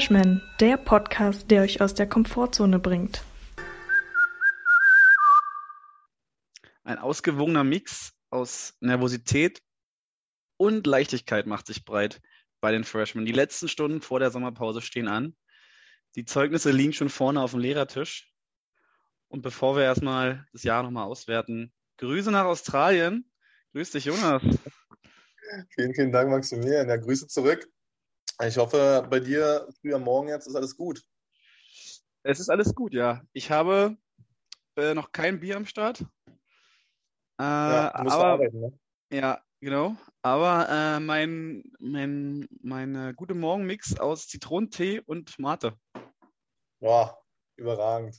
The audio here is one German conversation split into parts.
Freshman, der Podcast, der euch aus der Komfortzone bringt. Ein ausgewogener Mix aus Nervosität und Leichtigkeit macht sich breit bei den Freshmen. Die letzten Stunden vor der Sommerpause stehen an. Die Zeugnisse liegen schon vorne auf dem Lehrertisch. Und bevor wir erstmal das Jahr nochmal auswerten, Grüße nach Australien. Grüß dich, Jonas. Vielen, vielen Dank, Maximilian. Ja, Grüße zurück. Ich hoffe, bei dir früh am Morgen jetzt ist alles gut. Es ist alles gut, ja. Ich habe äh, noch kein Bier am Start. Äh, Ja, du musst aber, arbeiten, ne? ja, genau. Aber äh, mein, mein, mein äh, gute Morgen-Mix aus Zitronentee und Mate. Boah, überragend.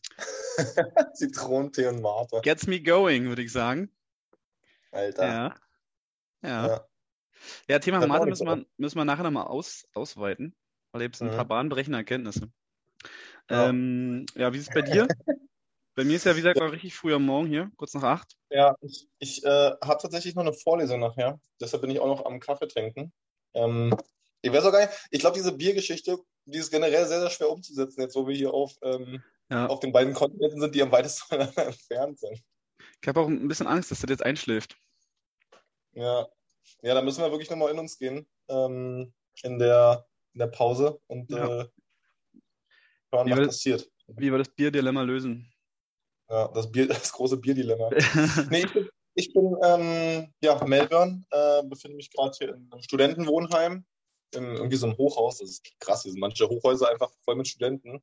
Zitronentee und Mate. Gets me going, würde ich sagen. Alter. Ja. Ja. Ja. Ja, Thema auch Mathe müssen wir, müssen wir nachher nochmal aus, ausweiten, weil jetzt ein Mhm. paar bahnbrechende Erkenntnisse. Ja. Ähm, ja, wie ist es bei dir? bei mir ist ja, wie gesagt, noch richtig früh am Morgen hier, kurz nach acht. Ja, ich, ich äh, habe tatsächlich noch eine Vorlesung nachher. Deshalb bin ich auch noch am Kaffee trinken. Ähm, ich weiß auch gar nicht, ich glaube, diese Biergeschichte, die ist generell sehr, sehr schwer umzusetzen, jetzt wo wir hier auf, ähm, Ja. auf den beiden Kontinenten sind, die am weitesten entfernt sind. Ich habe auch ein bisschen Angst, dass das jetzt einschläft. Ja, ja, da müssen wir wirklich nochmal in uns gehen ähm, in der, in der Pause und Ja. äh, hören, Wie was wir- passiert. Wie wir das Bierdilemma lösen. Ja, das, Bier, das große Bierdilemma. Nee, ich bin, ich bin ähm, ja, Melbourne, äh, befinde mich gerade hier in einem Studentenwohnheim, in irgendwie so einem Hochhaus. Das ist krass, hier sind manche Hochhäuser einfach voll mit Studenten.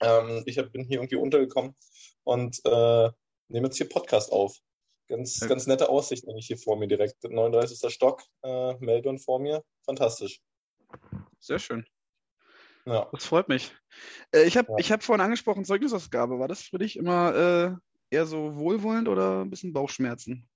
Ähm, ich hab, bin hier irgendwie untergekommen und äh, nehme jetzt hier Podcast auf. Ganz, Ja. ganz nette Aussicht eigentlich hier vor mir direkt. 39. Stock, äh, Melbourne vor mir. Fantastisch. Sehr schön. Ja. Das freut mich. Äh, ich habe Ja. ich hab vorhin angesprochen, Zeugnisausgabe. War das für dich immer äh, eher so wohlwollend oder ein bisschen Bauchschmerzen?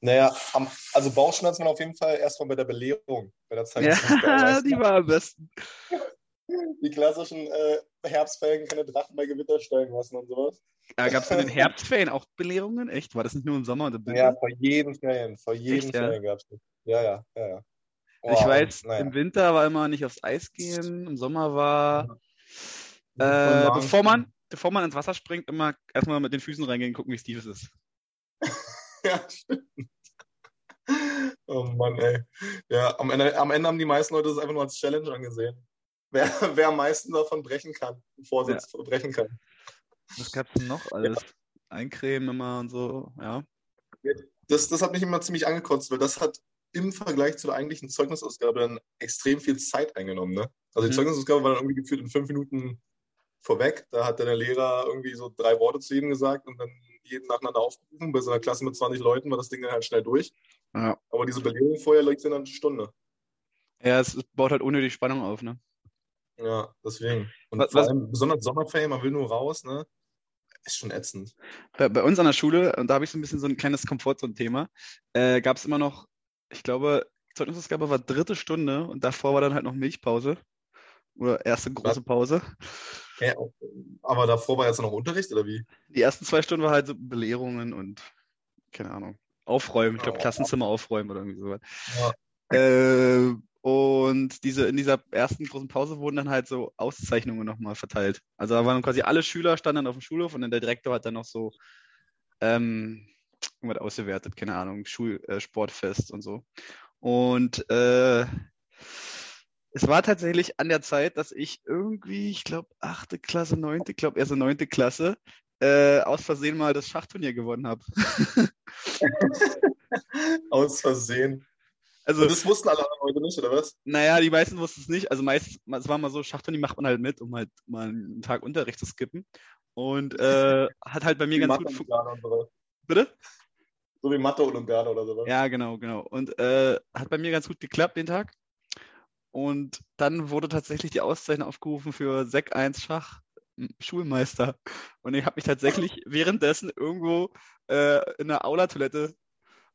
Naja, am, also Bauchschmerzen waren auf jeden Fall erstmal bei der Belehrung, bei der Ja, weißt du? die war am besten. Die klassischen äh, Herbstferien keine Drachen bei Gewitter steigen lassen und sowas. Äh, Gab es in den Herbstferien auch Belehrungen? Echt? War das nicht nur im Sommer Winter? Ja, vor jedem Ferien, vor jedem Echt, ja? Ferien gab es das. Ja, ja, ja, ja. ich Boah, weiß, naja. im Winter war immer nicht aufs Eis gehen, im Sommer war, äh, bevor, man, bevor man ins Wasser springt, immer erstmal mit den Füßen reingehen und gucken, wie tief es ist. Ja, stimmt. Oh Mann, ey. Ja, am Ende, am Ende haben die meisten Leute das einfach nur als Challenge angesehen. Wer, wer am meisten davon brechen kann, Vorsitz brechen kann. Was gab es denn noch alles? Eincremen immer und so, ja. Das, das hat mich immer ziemlich angekotzt, weil das hat im Vergleich zu der eigentlichen Zeugnisausgabe dann extrem viel Zeit eingenommen. Ne? Also die Mhm. Zeugnisausgabe war dann irgendwie gefühlt in fünf Minuten vorweg. Da hat dann der Lehrer irgendwie so drei Worte zu jedem gesagt und dann jeden nacheinander aufgerufen. Bei so einer Klasse mit 20 Leuten war das Ding dann halt schnell durch. Ja, Aber diese Belehrung vorher liegt dann eine Stunde. ja es, es baut halt unnötig Spannung auf, ne? Ja, deswegen. Und Was- was- besonders Sommerferien, man will nur raus, ne? Ist schon ätzend. Bei, bei uns an der Schule, und da habe ich so ein bisschen so ein kleines Komfortzone-Thema, äh, gab es immer noch, ich glaube, Zeugnisausgabe war dritte Stunde und davor war dann halt noch Milchpause. Oder erste große Pause. Ja, aber davor war jetzt noch Unterricht, oder wie? Die ersten zwei Stunden war halt so Belehrungen und, keine Ahnung, aufräumen. Ich glaube. Klassenzimmer aufräumen oder irgendwie sowas. Ja. Äh, und diese, in dieser ersten großen Pause wurden dann halt so Auszeichnungen nochmal verteilt. Also da waren quasi alle Schüler standen dann auf dem Schulhof und dann der Direktor hat dann noch so ähm, irgendwas ausgewertet, keine Ahnung, Schul äh, und so. Und äh, es war tatsächlich an der Zeit, dass ich irgendwie, ich glaube, achte Klasse, neunte, ich glaube, so neunte Klasse, äh, aus Versehen mal das Schachturnier gewonnen habe. Aus Versehen. Also, Und das wussten alle anderen Leute nicht, oder was? Naja, die meisten wussten es nicht. Also meist, es war mal so, Schachturnier macht man halt mit, um halt mal einen Tag Unterricht zu skippen. Und äh, hat halt bei mir Wie ganz gut und sowas. Bitte? So wie Mathe-Olympiade oder sowas. Ja, genau, genau. Und äh, hat bei mir ganz gut geklappt den Tag. Und dann wurde tatsächlich die Auszeichnung aufgerufen für Sek 1 Schach m, Schulmeister. Und ich habe mich tatsächlich währenddessen irgendwo äh, in der Aula-Toilette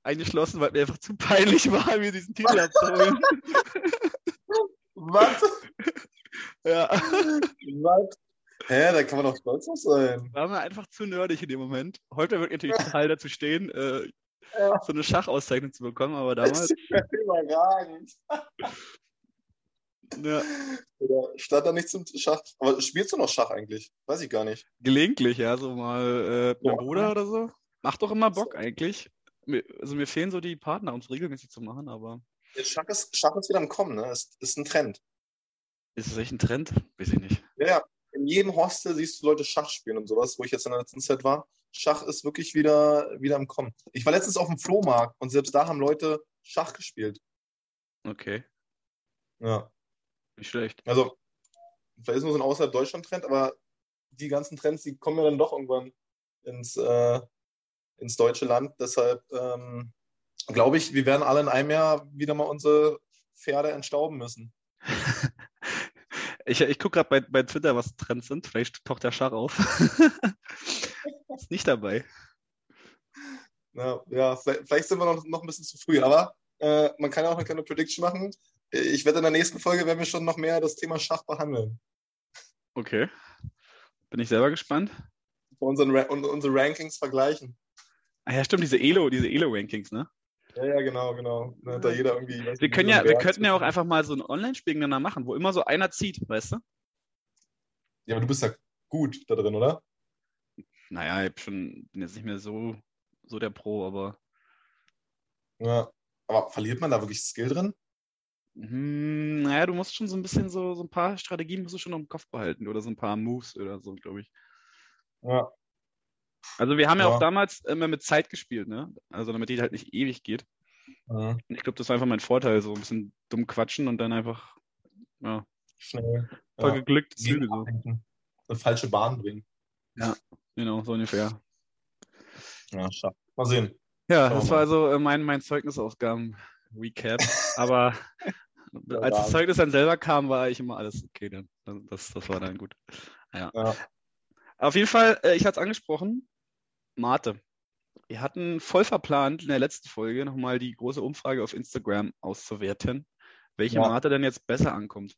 eingeschlossen, weil mir einfach zu peinlich war, mir diesen Titel abzuholen. Was? ja. Was? Hä, da kann man doch stolz auf sein. War mir einfach zu nerdig in dem Moment. Heute wird natürlich total dazu stehen, äh, Ja. so eine Schachauszeichnung zu bekommen, aber Das damals, ist ja überragend. Ja. Oder stand da nicht zum Schach? Aber spielst du noch Schach eigentlich? Weiß ich gar nicht. Gelegentlich, ja, so mal äh, Boah. Bruder oder so. Macht doch immer Bock eigentlich. Mir- Also mir fehlen so die Partner, um es regelmäßig zu machen, aber Schach, ist, Schach ist wieder im Kommen, ne? Ist, ist ein Trend. ist es echt ein Trend? Weiß ich nicht. Ja, ja. In jedem Hostel siehst du Leute Schach spielen und sowas, wo ich jetzt in der letzten Zeit war. Schach ist wirklich wieder, wieder im Kommen. Ich war letztens auf dem Flohmarkt und selbst da haben Leute Schach gespielt. Okay, Ja. nicht schlecht. Also, vielleicht ist nur so ein außerhalb Deutschland-Trend, aber die ganzen Trends, die kommen ja dann doch irgendwann ins, äh, ins deutsche Land. Deshalb ähm, glaube ich, wir werden alle in einem Jahr wieder mal unsere Pferde entstauben müssen. Ich, ich gucke gerade bei, bei Twitter, was Trends sind. Vielleicht taucht der Schach auf. ist nicht dabei. Ja, ja vielleicht, vielleicht sind wir noch, noch ein bisschen zu früh, aber äh, man kann ja auch eine kleine Prediction machen. Ich werde in der nächsten Folge, werden wir schon noch mehr das Thema Schach behandeln. Okay. Bin ich selber gespannt. Unseren, unsere Rankings vergleichen. Ah ja, stimmt, diese Elo, diese Elo-Rankings, ne? Ja, ja, genau, genau. Da da jeder irgendwie. weiß Wir können ja, wir könnten ja auch einfach mal so ein Online-Spiel gegeneinander machen, wo immer so einer zieht, weißt du? Ja, aber du bist ja gut da drin, oder? Naja, ich schon, bin jetzt nicht mehr so, so der Pro, aber Ja. Aber verliert man da wirklich Skill drin? hm, naja, du musst schon so ein bisschen so, so ein paar Strategien musst du schon im Kopf behalten oder so ein paar Moves oder so, glaube ich. Ja. Also wir haben ja, Ja. auch damals immer mit Zeit gespielt, ne? Also damit die halt nicht ewig geht. Mhm. Und ich glaube, das war einfach mein Vorteil, so ein bisschen dumm quatschen und dann einfach, ja, Schnell. voll Ja. geglückt Züge so. Eine falsche Bahn bringen. Genau, so ungefähr. Ja, schade. Mal sehen. Ja, das war also mein, mein Zeugnisausgaben-Recap. Aber als das. Zeugnis dann selber kam, war ich immer alles okay dann. Dann- Das, das war dann gut. Ja. Ja. Auf jeden Fall, äh, ich hatte es angesprochen, Mate. Wir hatten voll verplant, in der letzten Folge nochmal die große Umfrage auf Instagram auszuwerten, welche Ja. Mate denn jetzt besser ankommt.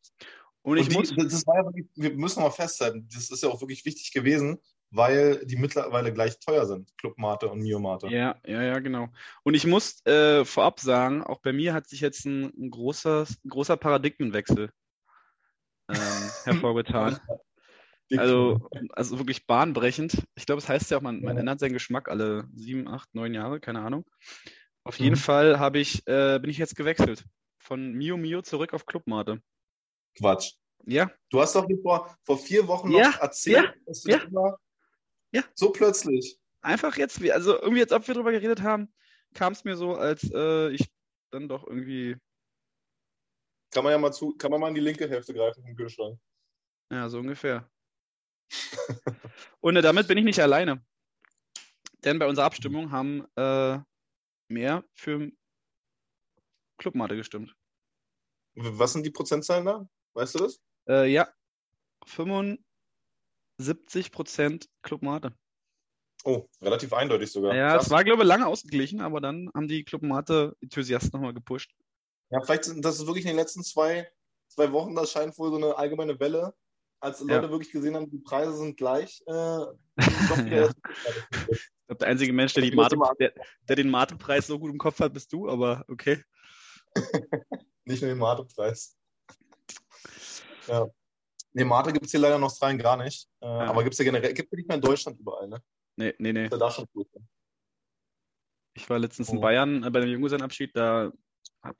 Und Und ich die, muss, das war ja wir müssen mal festhalten, das ist ja auch wirklich wichtig gewesen, weil die mittlerweile gleich teuer sind, Clubmate und Mio-Mate. Ja, ja, ja, genau. Und ich muss äh, vorab sagen, auch bei mir hat sich jetzt ein, ein großer, ein großer Paradigmenwechsel ähm, hervorgetan. Also, also wirklich bahnbrechend. Ich glaube, es heißt ja auch, man, man Ja. ändert seinen Geschmack alle sieben, acht, neun Jahre, keine Ahnung. Auf jeden Mhm. Fall habe ich, äh, bin ich jetzt gewechselt. Von Mio Mio zurück auf Clubmate. Quatsch. Ja, Du hast doch vor, vor vier Wochen noch Ja, erzählt, ja, dass du ja. immer Ja. so plötzlich. einfach jetzt, wie- also irgendwie, als ob wir drüber geredet haben, kam es mir so, als äh, ich dann doch irgendwie, Kann man ja mal zu, kann man mal in die linke Hälfte greifen vom Kühlschrank. ja, so ungefähr. Und äh, damit bin ich nicht alleine. Denn bei unserer Abstimmung haben äh, mehr für Clubmate gestimmt. Was sind die Prozentzahlen da? Weißt du das? Äh, ja, 75% Club Mate. Oh, relativ eindeutig sogar. Ja, Krass. es war, glaube ich, lange ausgeglichen, aber dann haben die Club Mate-Enthusiasten nochmal gepusht. Ja, vielleicht sind das ist wirklich in den letzten zwei, zwei Wochen, das scheint wohl so eine allgemeine Welle, als Ja. Leute wirklich gesehen haben, die Preise sind gleich. Äh, Ja. Ich glaube, der einzige Mensch, der, Mate, der, der den Mate-Preis so gut im Kopf hat, bist du, aber okay. Nicht nur den Mate-Preis. Ja. Nee, Mate gibt es hier leider in Australien gar nicht. Äh, Aber gibt es ja generell, gibt es nicht mehr in Deutschland überall, ne? Nee, nee, nee. Ja da schon gut. Ich war letztens in Oh. Bayern äh, bei dem Junggesellenabschied, da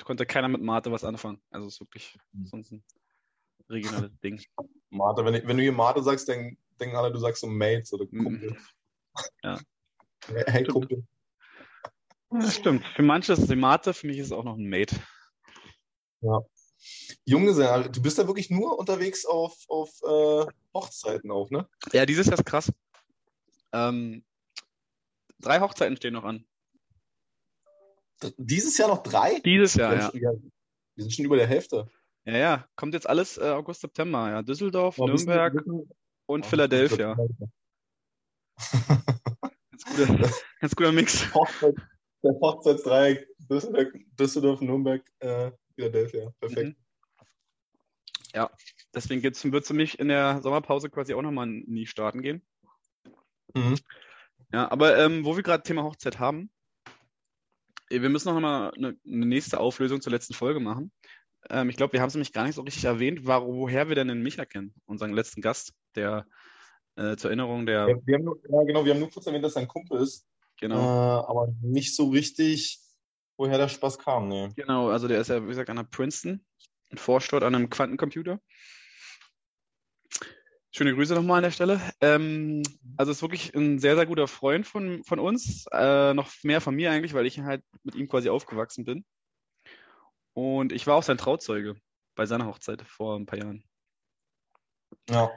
konnte keiner mit Mate was anfangen. Also es ist wirklich Mhm. sonst ein regionales Ding. Mate, wenn, wenn du hier Mate sagst, dann denken alle, du sagst so Mates oder Mhm. Kumpel. Ja. Hey, Kumpel. Das stimmt. Für manche ist es die Mate, für mich ist es auch noch ein Mate. Junggesellen, du bist da wirklich nur unterwegs auf, auf äh, Hochzeiten auch, ne? Ja, dieses Jahr ist krass. Ähm, drei Hochzeiten stehen noch an. Dieses Jahr noch drei? Dieses Jahr, ja. Ja, Wir sind schon über der Hälfte. Ja, ja. Kommt jetzt alles äh, August, September. Ja. Düsseldorf, wissen- Nürnberg wissen- und Oh, Philadelphia. Ganz guter, ganz guter Mix. Hochzeit, der Hochzeitsdreieck Düsseldorf, Düsseldorf Nürnberg, äh, Philadelphia. Perfekt. Mhm. Ja, deswegen wird es für mich in der Sommerpause quasi auch nochmal in die Staaten gehen. Mhm. Ja, aber ähm, wo wir gerade Thema Hochzeit haben, wir müssen noch mal eine, eine nächste Auflösung zur letzten Folge machen. Ähm, ich glaube, wir haben es nämlich gar nicht so richtig erwähnt, war, woher wir denn den Micha kennen, unseren letzten Gast, der äh, zur Erinnerung der. Ja, wir haben nur, ja, genau, wir haben nur kurz erwähnt, dass er ein Kumpel ist. Genau. Äh, aber nicht so richtig, woher der Spaß kam, ne. Genau, also der ist ja, wie gesagt, an der Princeton und forscht dort an einem Quantencomputer. Schöne Grüße nochmal an der Stelle. Ähm, also ist wirklich ein sehr, sehr guter Freund von, von uns. Äh, noch mehr von mir eigentlich, weil ich halt mit ihm quasi aufgewachsen bin. Und ich war auch sein Trauzeuge bei seiner Hochzeit vor ein paar Jahren. Ja.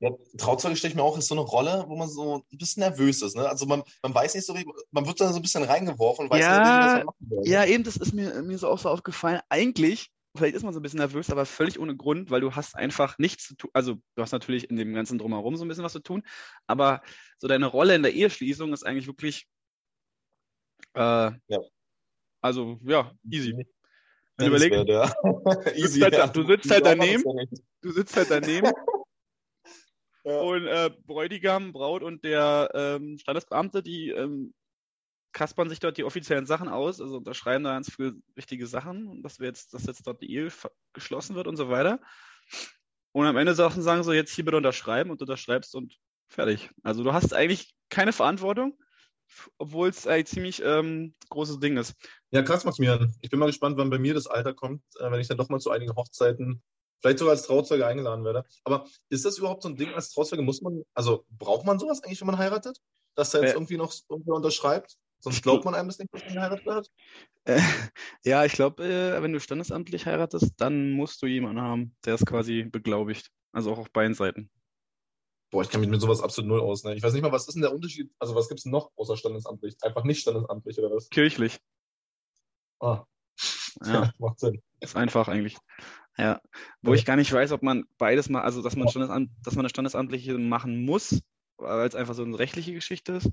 ja Trauzeuge stelle ich mir auch ist so eine Rolle, wo man so ein bisschen nervös ist. Ne? Also man, man weiß nicht so, man wird dann so ein bisschen reingeworfen und weiß ja, nicht, was man machen soll. Ja, eben, das ist mir, mir so auch so aufgefallen. Eigentlich vielleicht ist man so ein bisschen nervös, aber völlig ohne Grund, weil du hast einfach nichts zu tun. Also du hast natürlich in dem ganzen Drumherum so ein bisschen was zu tun, aber so deine Rolle in der Eheschließung ist eigentlich wirklich, äh, ja. also ja, easy. Wenn du überlegst, ja. du sitzt halt, du sitzt halt daneben, du sitzt halt daneben ja. und äh, Bräutigam, Braut und der ähm, Standesbeamte, die ähm, kaspern sich dort die offiziellen Sachen aus, also unterschreiben da ganz viele wichtige Sachen, dass wir jetzt, dass jetzt dort die Ehe geschlossen wird und so weiter. Und am Ende Sachen sagen so, jetzt hier bitte unterschreiben und du unterschreibst und fertig. Also du hast eigentlich keine Verantwortung, obwohl es ein ziemlich ähm, großes Ding ist. Ja, krass, Maximilian. Ich bin mal gespannt, wann bei mir das Alter kommt, äh, wenn ich dann doch mal zu einigen Hochzeiten, vielleicht sogar als Trauzeuge eingeladen werde. Aber ist das überhaupt so ein Ding als Trauzeuge? Muss man, also braucht man sowas eigentlich, wenn man heiratet? Dass er jetzt äh, irgendwie noch irgendwie unterschreibt? Sonst glaubt man einem das nicht, dass man geheiratet hat? Äh, ja, ich glaube, äh, wenn du standesamtlich heiratest, dann musst du jemanden haben, der es quasi beglaubigt. Also auch auf beiden Seiten. Boah, ich kann mich mit sowas absolut null aus. Ne? Ich weiß nicht mal, was ist denn der Unterschied? Also, was gibt es noch außer standesamtlich? Einfach nicht standesamtlich oder was? Kirchlich. Ah. Ja, macht Sinn. Ist einfach eigentlich. Ja. Wo ja. ich gar nicht weiß, ob man beides mal, also dass man, Standesamt, dass man eine Standesamtliche machen muss, weil es einfach so eine rechtliche Geschichte ist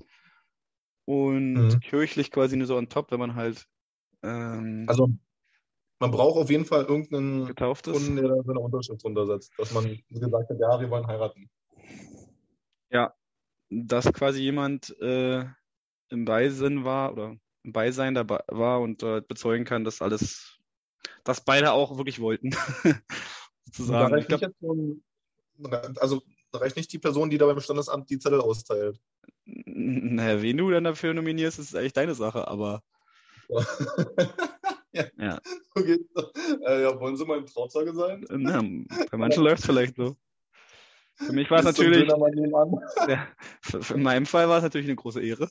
und mhm. kirchlich quasi nur so on top, wenn man halt. Ähm, also, man braucht auf jeden Fall irgendeinen getauft Kunden, der da seine Unterschrift runtersetzt, dass man gesagt hat, ja, wir wollen heiraten. Ja, dass quasi jemand äh, im Beisinn war oder Beisein dabei war und äh, bezeugen kann, dass alles, dass beide auch wirklich wollten. sozusagen. Ich glaub, also da reicht nicht die Person, die da beim Standesamt die Zettel austeilt. Naja, wen du dann dafür nominierst, ist eigentlich deine Sache, aber. ja. ja. Okay. Äh, ja. Wollen Sie mal ein Trauzeuge sein? Na, bei manchen läuft es vielleicht so. Für mich war es natürlich. Ja, für, für in meinem Fall war es natürlich eine große Ehre.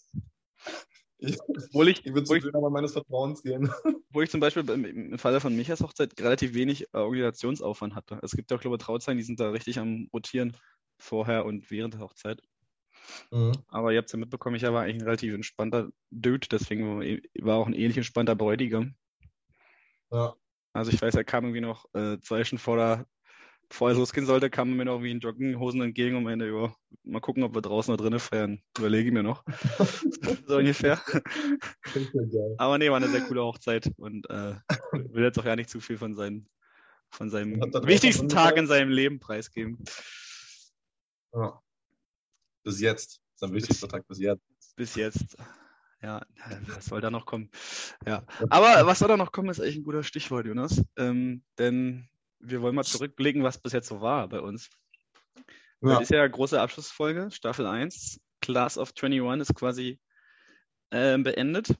Ich, Obwohl ich, ich würde zum Dönermann meines Vertrauens gehen. Wo ich zum Beispiel im Falle von Michas Hochzeit relativ wenig Organisationsaufwand hatte. Es gibt ja, glaube ich, Trauzeugen, die sind da richtig am Rotieren vorher und während der Hochzeit. Mhm. Aber ihr habt es ja mitbekommen, ich war eigentlich ein relativ entspannter Dude, deswegen war auch ein ähnlich entspannter Bräutigam. Ja. Also ich weiß, er kam irgendwie noch äh, zwei Stunden vor der, bevor er losgehen sollte, kam mir noch wie in Jogginghosen entgegen und meinte, ja, mal gucken, ob wir draußen oder drinnen feiern. Überlege ich mir noch. so ungefähr. Aber nee, war eine sehr coole Hochzeit und äh, will jetzt auch ja nicht zu viel von, seinen, von seinem wichtigsten Tag in seinem Leben preisgeben. Ja. Bis jetzt. Am wichtigsten Tag bis jetzt. Bis jetzt. Ja, was soll da noch kommen? Ja. Aber was soll da noch kommen, ist eigentlich ein guter Stichwort, Jonas. Ähm, denn wir wollen mal zurückblicken, was bis jetzt so war bei uns. Ja. Das ist ja eine große Abschlussfolge, Staffel 1. Class of 21 ist quasi äh, beendet.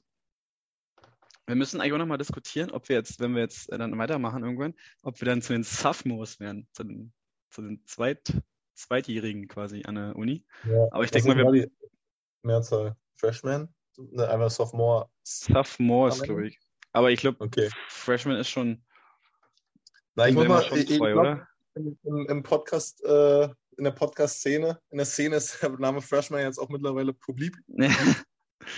Wir müssen eigentlich auch nochmal diskutieren, ob wir jetzt, wenn wir jetzt dann weitermachen irgendwann, ob wir dann zu den Sophomores werden, zu den, zu den Zweit, Zweitjährigen quasi an der Uni. Ja, Aber ich denke mal, wir. Mehrzahl Freshman? Ne, einfach Sophomore. Sophomores, glaube ich. Aber ich glaube, okay. Freshman ist schon. Na, ich mal, ich, ich glaub, im, im, Podcast, äh, in der Podcast-Szene, in der Szene ist der Name Freshman jetzt auch mittlerweile publik.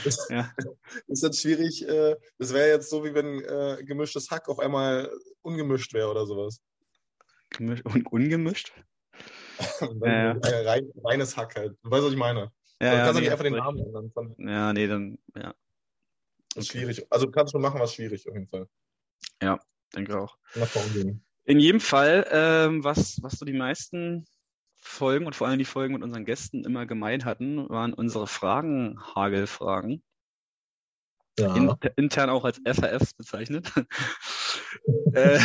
Das ja. ist jetzt schwierig. Äh, das wäre jetzt so, wie wenn äh, gemischtes Hack auf einmal ungemischt wäre oder sowas. Gemisch und ungemischt? ja, ja. Rein, reines Hack halt. Du weißt, was ich meine. Ja, du kannst ja, nicht einfach den Namen ändern. Von... Ja, nee, dann, ja. Okay. Schwierig. Also du kannst schon machen, was schwierig auf jeden Fall. Ja, denke auch. In jedem Fall, ähm, was, was so die meisten Folgen und vor allem die Folgen mit unseren Gästen immer gemeint hatten, waren unsere Fragen, Hagelfragen. Ja. In, intern auch als FRFs bezeichnet. äh,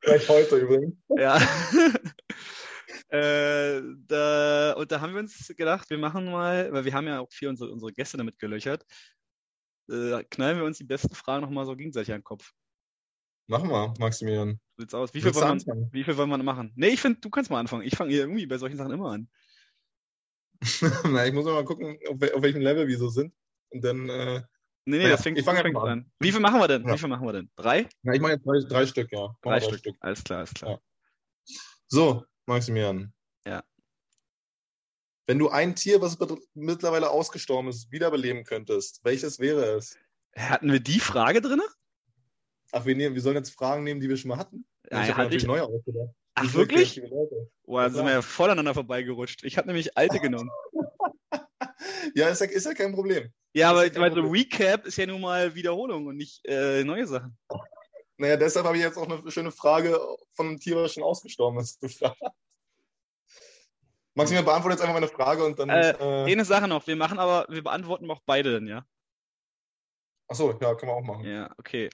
Vielleicht heute übrigens. ja. äh, da, und da haben wir uns gedacht, wir machen mal, weil wir haben ja auch viel unsere, unsere Gäste damit gelöchert, äh, knallen wir uns die besten Fragen nochmal so gegenseitig an den Kopf. Machen wir, Maximilian. Sieht's aus. Wie viel, wollen wir, anfangen? wie viel wollen wir machen? Nee, ich finde, du kannst mal anfangen. Ich fange irgendwie bei solchen Sachen immer an. Na, ich muss mal gucken, auf, wel- auf welchem Level wir so sind. Und dann, äh, Nee, nee, Ja, das fängt, ich fängt mal an. Wie viel machen wir denn? Ja. Wie viel machen wir denn? Drei? na, ich mache jetzt drei, drei Stück, ja. Wir Drei, Stück. Alles klar, alles klar. Ja. So, Maximilian. Ja. Wenn du ein Tier, was mittlerweile ausgestorben ist, wiederbeleben könntest, welches wäre es? Hatten wir die Frage drin? Ach, wir, nehmen, wir sollen jetzt Fragen nehmen, die wir schon mal hatten. Ja, ich habe ich. neue ausgedacht. Ach, Ich wirklich? Boah, da sind wir ja voll aneinander vorbeigerutscht. Ich habe nämlich alte genommen. Ja, ist ja, ist ja kein Problem. Ja, aber ja kein weil so Problem. Recap ist ja nun mal Wiederholung und nicht äh, neue Sachen. Naja, deshalb habe ich jetzt auch eine schöne Frage von einem Tier, was schon ausgestorben ist, gefragt. Maximilian, beantworte jetzt einfach meine Frage und dann. Äh, Äh, Eine Sache noch, wir machen aber, wir beantworten auch beide dann, ja? Achso, ja, können wir auch machen. Ja, okay.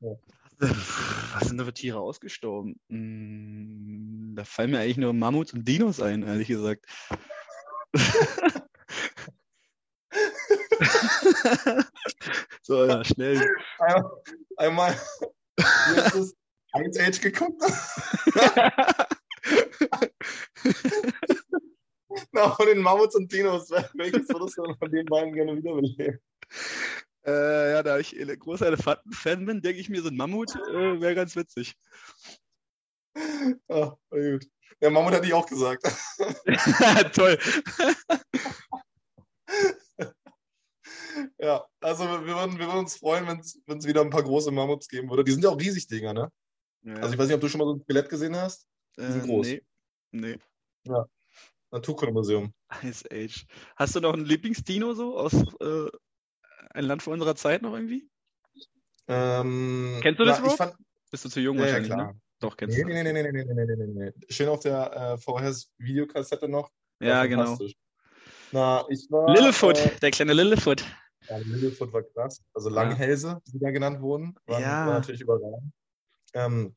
Was sind da für Tiere ausgestorben? Hm, da fallen mir eigentlich nur Mammuts und Dinos ein, ehrlich gesagt. so, ja, schnell. Einmal, wie ist das? Ice Age geguckt. Na, von den Mammuts und Dinos, welches würdest du von den beiden gerne wiederbeleben? Äh, ja, da ich ein großer Elefanten-Fan bin, denke ich mir, so ein Mammut äh, wäre ganz witzig. Voll gut. Ja, Mammut hatte ich auch gesagt. Toll. Ja, also wir würden, wir würden uns freuen, wenn es wieder ein paar große Mammuts geben würde. Die sind ja auch riesig, Dinger, ne? Ja, Also ich weiß nicht, ob du schon mal so ein Skelett gesehen hast. sind groß. Äh, Nee. nee. Naturkundemuseum. Ice Age. Hast du noch einen Lieblingsdino so aus äh, ein Land vor unserer Zeit noch irgendwie? Ähm, Kennst du das na, fand... Bist du zu jung ja, wahrscheinlich, ja, klar. Ne? Doch, kennst nee, du. Nee, nee, nee, nee, nee, nee, nee, Schön auf der äh, VHS-Videokassette noch. Ja, genau. Na, ich war... Littlefoot, äh, der kleine Lillefoot. Ja, Lillefoot war krass. Also Langhälse, die da genannt wurden, waren, ja. war natürlich überragend. Ähm,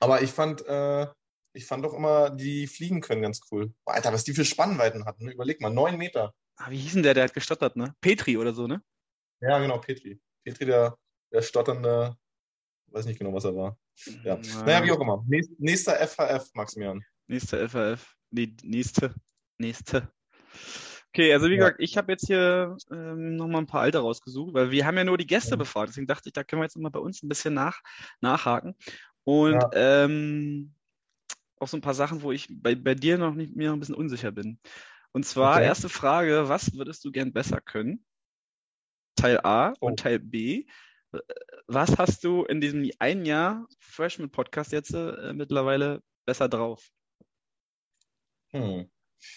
aber ich fand, äh, ich fand doch immer, die fliegen können ganz cool. Alter, was die für Spannweiten hatten, ne? überleg mal, neun Meter. Ah, wie hieß denn der, der hat gestottert, ne? Petri oder so, ne? Ja, genau, Petri. Petri, der, der stotternde, weiß nicht genau, was er war. Ja. Na, Naja, wie auch immer. Nächst, nächster FHF, Maximilian. Nächster FAF. Nee, nächste. Nächste. Okay, also wie Ja. gesagt, ich habe jetzt hier ähm, nochmal ein paar alte rausgesucht, weil wir haben ja nur die Gäste Ja. befragt. Deswegen dachte ich, da können wir jetzt mal bei uns ein bisschen nach, nachhaken. Und Ja. ähm, auch so ein paar Sachen, wo ich bei, bei dir noch nicht, mir noch ein bisschen unsicher bin. Und zwar, Okay. erste Frage, was würdest du gern besser können? Teil A Oh. und Teil B. Was hast du in diesem ein Jahr Freshman-Podcast jetzt äh, mittlerweile besser drauf? Hm.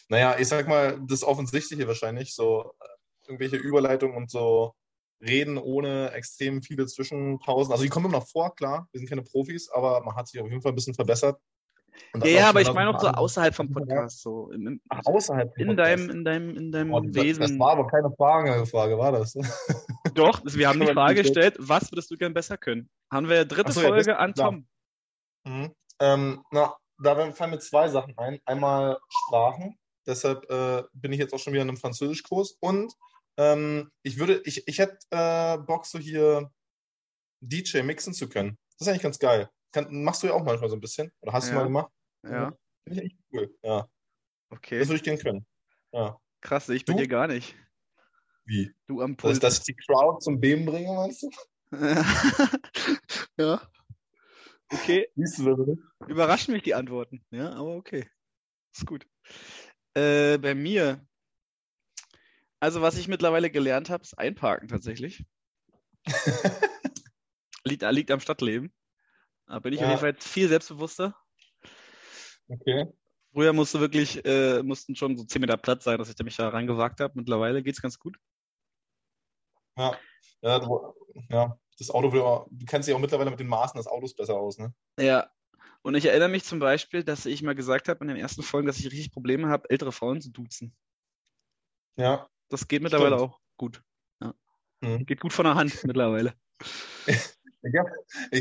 Naja, ich sag mal, das Offensichtliche wahrscheinlich, so äh, irgendwelche Überleitungen und so reden ohne extrem viele Zwischenpausen. Also die kommen immer noch vor, klar, wir sind keine Profis, aber man hat sich auf jeden Fall ein bisschen verbessert. Ja, ja, aber ich schneller meine auch so außerhalb vom Podcast, so im, im, Ach, außerhalb vom in Podcast. deinem, in deinem, in deinem Oh, das, Wesen. das war aber keine Frage, Frage war das? Doch, wir haben die Frage nicht gestellt, was würdest du gern besser können? Haben wir dritte Ach so, ja, Folge an klar. Tom. Mhm. Ähm, na, da fallen mir zwei Sachen ein. Einmal Sprachen, deshalb äh, bin ich jetzt auch schon wieder in einem Französischkurs. Und ähm, ich würde, ich, ich hätte äh, Bock, so hier DJ mixen zu können. Das ist eigentlich ganz geil. Kann, machst du ja auch manchmal so ein bisschen. Oder hast Ja. du mal gemacht? Ja, Finde ich echt cool. Ja, okay. das würde ich gerne können. Ja. Krass, ich Du? dir gar nicht. Wie? Du am Dass, Puls. dass ich die Crowd zum Beben bringe, meinst du? ja. Okay, Siehst du das, überraschen mich die Antworten. Ja, aber okay. Ist gut. Äh, bei mir, also was ich mittlerweile gelernt habe, ist Einparken tatsächlich. liegt, liegt am Stadtleben. Da bin ich Ja. auf jeden Fall viel selbstbewusster. Okay. Früher musste wirklich, äh, mussten schon so 10 Meter Platz sein, dass ich mich da reingewagt habe. Mittlerweile geht's ganz gut. Ja. Ja, du, ja, das Auto will auch, du kennst dich auch mittlerweile mit den Maßen des Autos besser aus, ne? Ja. Und ich erinnere mich zum Beispiel, dass ich mal gesagt habe in den ersten Folgen, dass ich richtig Probleme habe, ältere Frauen zu duzen. Ja. Das geht mittlerweile Stimmt. auch gut. Ja. Mhm. Geht gut von der Hand mittlerweile. Ich habe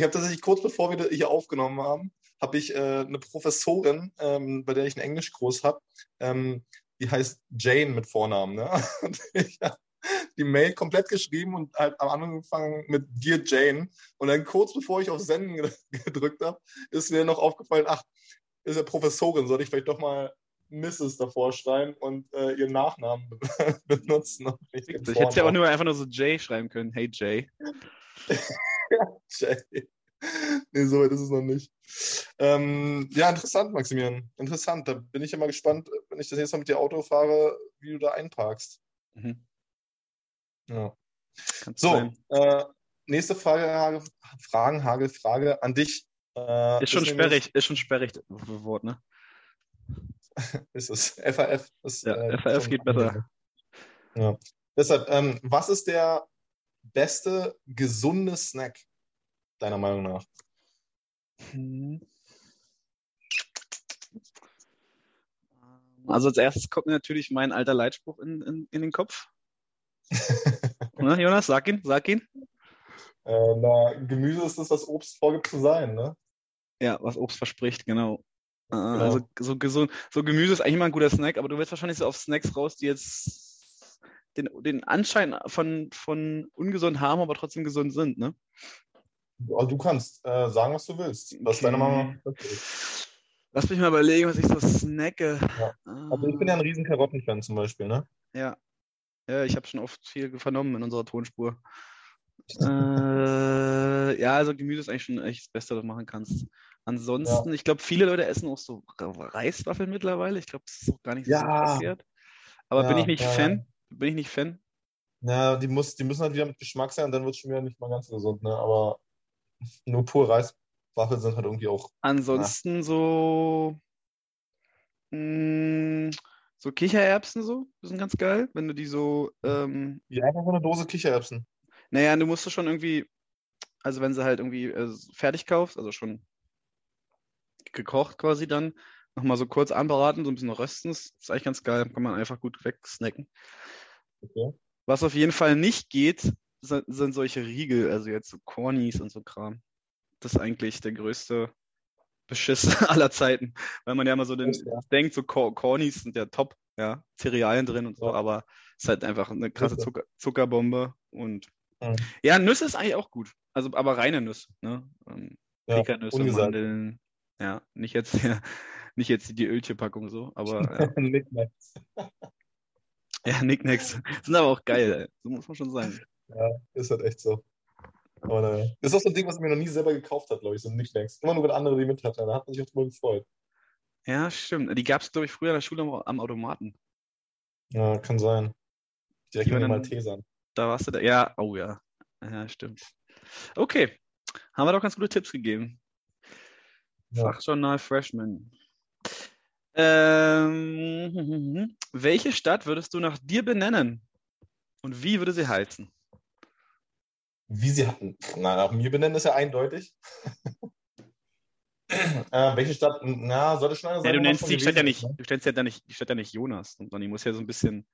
hab tatsächlich kurz bevor wir hier aufgenommen haben, habe ich äh, eine Professorin, ähm, bei der ich einen Englischkurs habe, ähm, die heißt Jane mit Vornamen. Ne? Und ich die Mail komplett geschrieben und halt am Anfang angefangen mit Dear Jane. Und dann kurz bevor ich auf Senden gedrückt habe, ist mir noch aufgefallen, ach, ist ja Professorin, sollte ich vielleicht doch mal Mrs. davor schreiben und äh, ihren Nachnamen benutzen. ich hätte ja auch nur einfach nur so Jay schreiben können. Hey Jay. ja, Jay. Nee, so weit ist es noch nicht. Ähm, ja, interessant, Maximilian. Interessant. Da bin ich ja mal gespannt, wenn ich das nächste Mal mit dir Auto fahre, wie du da einparkst. Mhm. Ja. Kannst so, äh, nächste Frage, Hagel, Fragen, Hagel, Frage an dich. Äh, ist schon sperrig, ist schon sperrig, Wort, ne? ist es. FAF. Ist, ja, äh, FAF geht besser. Ja. Deshalb, ähm, was ist der beste gesunde Snack, deiner Meinung nach? Hm. Also als erstes kommt mir natürlich mein alter Leitspruch in, in, in den Kopf. Na, Jonas, sag ihn, sag ihn. Äh, na, Gemüse ist das, was Obst vorgibt zu sein, ne? Ja, was Obst verspricht, genau. Äh, genau. Also so, gesund, so Gemüse ist eigentlich immer ein guter Snack, aber du wirst wahrscheinlich so auf Snacks raus, die jetzt den, den Anschein von, von ungesund haben, aber trotzdem gesund sind, ne? Du kannst äh, sagen, was du willst. Was okay. deine Mama Lass mich mal überlegen, was ich so snacke. Ja. Also ich bin ja ein riesen Karottenfan zum Beispiel, ne? Ja. Ja, ich habe schon oft viel vernommen in unserer Tonspur. äh, ja, also Gemüse ist eigentlich schon echt das Beste, was du machen kannst. Ansonsten, ja. ich glaube, viele Leute essen auch so Reiswaffeln mittlerweile. Ich glaube, das ist auch gar nicht so ja. verkehrt. Aber ja, bin ich nicht Fan? Bin ich nicht Fan? Ja, die, muss, die müssen halt wieder mit Geschmack sein und dann wird es schon wieder nicht mal ganz gesund, ne? Aber nur pur Reiswaffeln sind halt irgendwie auch. Ansonsten na. so. Mh, hm, so Kichererbsen so, die sind ganz geil, wenn du die so. Ähm, ja, einfach so eine Dose Kichererbsen. Naja, du musst schon irgendwie, also wenn sie halt irgendwie äh, fertig kaufst, also schon gekocht quasi dann, nochmal so kurz anbraten, so ein bisschen rösten, das ist eigentlich ganz geil, kann man einfach gut wegsnacken. Okay. Was auf jeden Fall nicht geht, sind, sind solche Riegel, also jetzt so Cornies und so Kram. Das ist eigentlich der größte Beschiss aller Zeiten, weil man ja immer so den, ja. denkt, so Cornies sind ja top, ja, Cerealien drin und so, ja. aber es ist halt einfach eine krasse Zucker, Zuckerbombe und mhm. ja, Nüsse ist eigentlich auch gut, also aber reine Nüsse, ne? Ähm, ja, Mandeln, ja, nicht jetzt, ja, nicht jetzt die Öltierpackung so, aber ja. Nicknacks. ja, Nicknacks sind aber auch geil, so muss man schon sagen. Ja, ist halt echt so. Aber, äh, das ist auch so ein Ding, was man mir noch nie selber gekauft hat, glaube ich, so Nicknacks. Immer nur, wenn andere die mit hatten. Da hat man sich auch drüber gefreut. Ja, stimmt. Die gab es, glaube ich, früher in der Schule am Automaten. Ja, kann sein. Direkt mit den Maltesern. Da warst du da. Ja, oh ja. Ja, stimmt. Okay. Haben wir doch ganz gute Tipps gegeben. Ja. Fachjournal Freshman. Ähm, welche Stadt würdest du nach dir benennen? Und wie würde sie heizen? Wie sie. Na, nach mir benennen ist ja eindeutig. äh, welche Stadt? Na, sollte schon eine sein. Ja, du nennst die Stadt ja nicht, du stellst ja da nicht, die Stadt ja nicht Jonas, sondern die muss ja so ein bisschen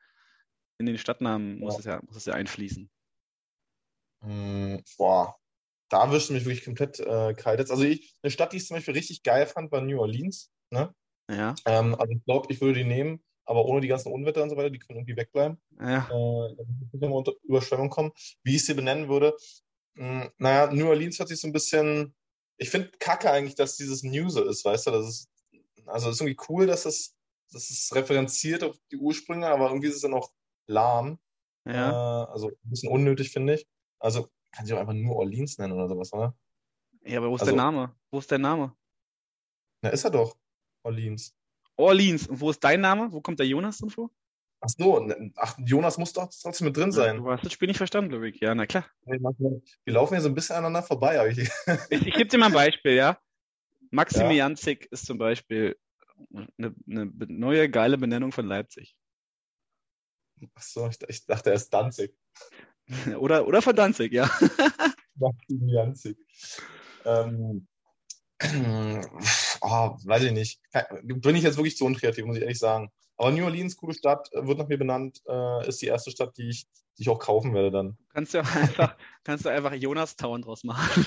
in den Stadtnamen ja. muss, es ja, muss es ja einfließen. Mm, boah, da wirst du mich wirklich komplett äh, kalt jetzt. Also ich, eine Stadt, die ich zum Beispiel richtig geil fand, war New Orleans. Ne? Ja. Ähm, also ich glaube, ich würde die nehmen, aber ohne die ganzen Unwetter und so weiter, die können irgendwie wegbleiben. Ja. Äh, wenn unter Überschwemmung kommen. Wie ich sie benennen würde, mh, hm, naja, New Orleans hat sich so ein bisschen, ich finde kacke eigentlich, dass dieses New so ist, weißt du, das ist, also ist irgendwie cool, dass es, dass es referenziert auf die Ursprünge, aber irgendwie ist es dann auch lahm. Ja. Äh, also ein bisschen unnötig, finde ich. Also kann ich auch einfach nur Orleans nennen oder sowas, oder? Ja, aber wo ist also, der Name? Wo ist der Name? Na, ist er doch. Orleans. Orleans. Und wo ist dein Name? Wo kommt der Jonas denn vor? Ach so, ach, Jonas muss doch trotzdem mit drin sein. Du hast das Spiel nicht verstanden, Ludwig. Ja, na klar. Wir laufen hier so ein bisschen aneinander vorbei. Ich, ich, ich gebe dir mal ein Beispiel, ja. Maximilianzig ja. ist zum Beispiel eine, eine, neue geile Benennung von Leipzig. Ach so, ich, ich dachte, er ist Danzig. oder, oder von Danzig, ja. Maximilianzig. Ähm, oh, weiß ich nicht. Bin ich jetzt wirklich zu unkreativ, muss ich ehrlich sagen. Aber New Orleans, coole Stadt, wird nach mir benannt, äh, ist die erste Stadt, die ich, die ich auch kaufen werde dann. Kannst du einfach, kannst du einfach Jonastown draus machen.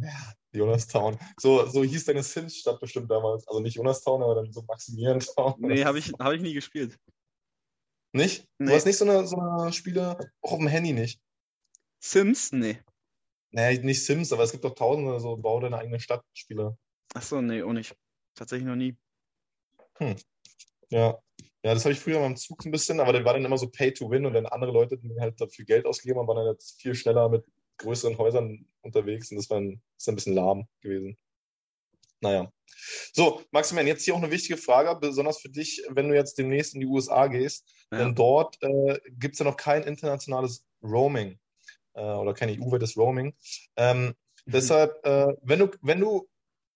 Ja, Jonastown. So, so hieß deine Sims-Stadt bestimmt damals. Also nicht Jonastown, aber dann so Maximiliantown. Nee, habe ich, hab ich nie gespielt. Nicht? Nee. Du hast nicht so eine, so eine Spiele, auch auf dem Handy nicht? Sims? Nee. Naja, nicht Sims, aber es gibt doch tausende so Bau deine eigene Stadt-Spiele. Achso, nee, auch nicht. Tatsächlich noch nie. Hm. Ja. Ja, das habe ich früher mal im Zug ein bisschen, aber dann war dann immer so Pay to Win und dann andere Leute, die halt dafür Geld ausgegeben haben, waren dann jetzt viel schneller mit größeren Häusern unterwegs und das war ein, ist ein bisschen lahm gewesen. Naja. So, Maximilian, jetzt hier auch eine wichtige Frage, besonders für dich, wenn du jetzt demnächst in die USA gehst. Ja. Denn dort äh, gibt es ja noch kein internationales Roaming äh, oder kein EU-weites Roaming. Ähm, mhm. Deshalb, äh, wenn, du, wenn du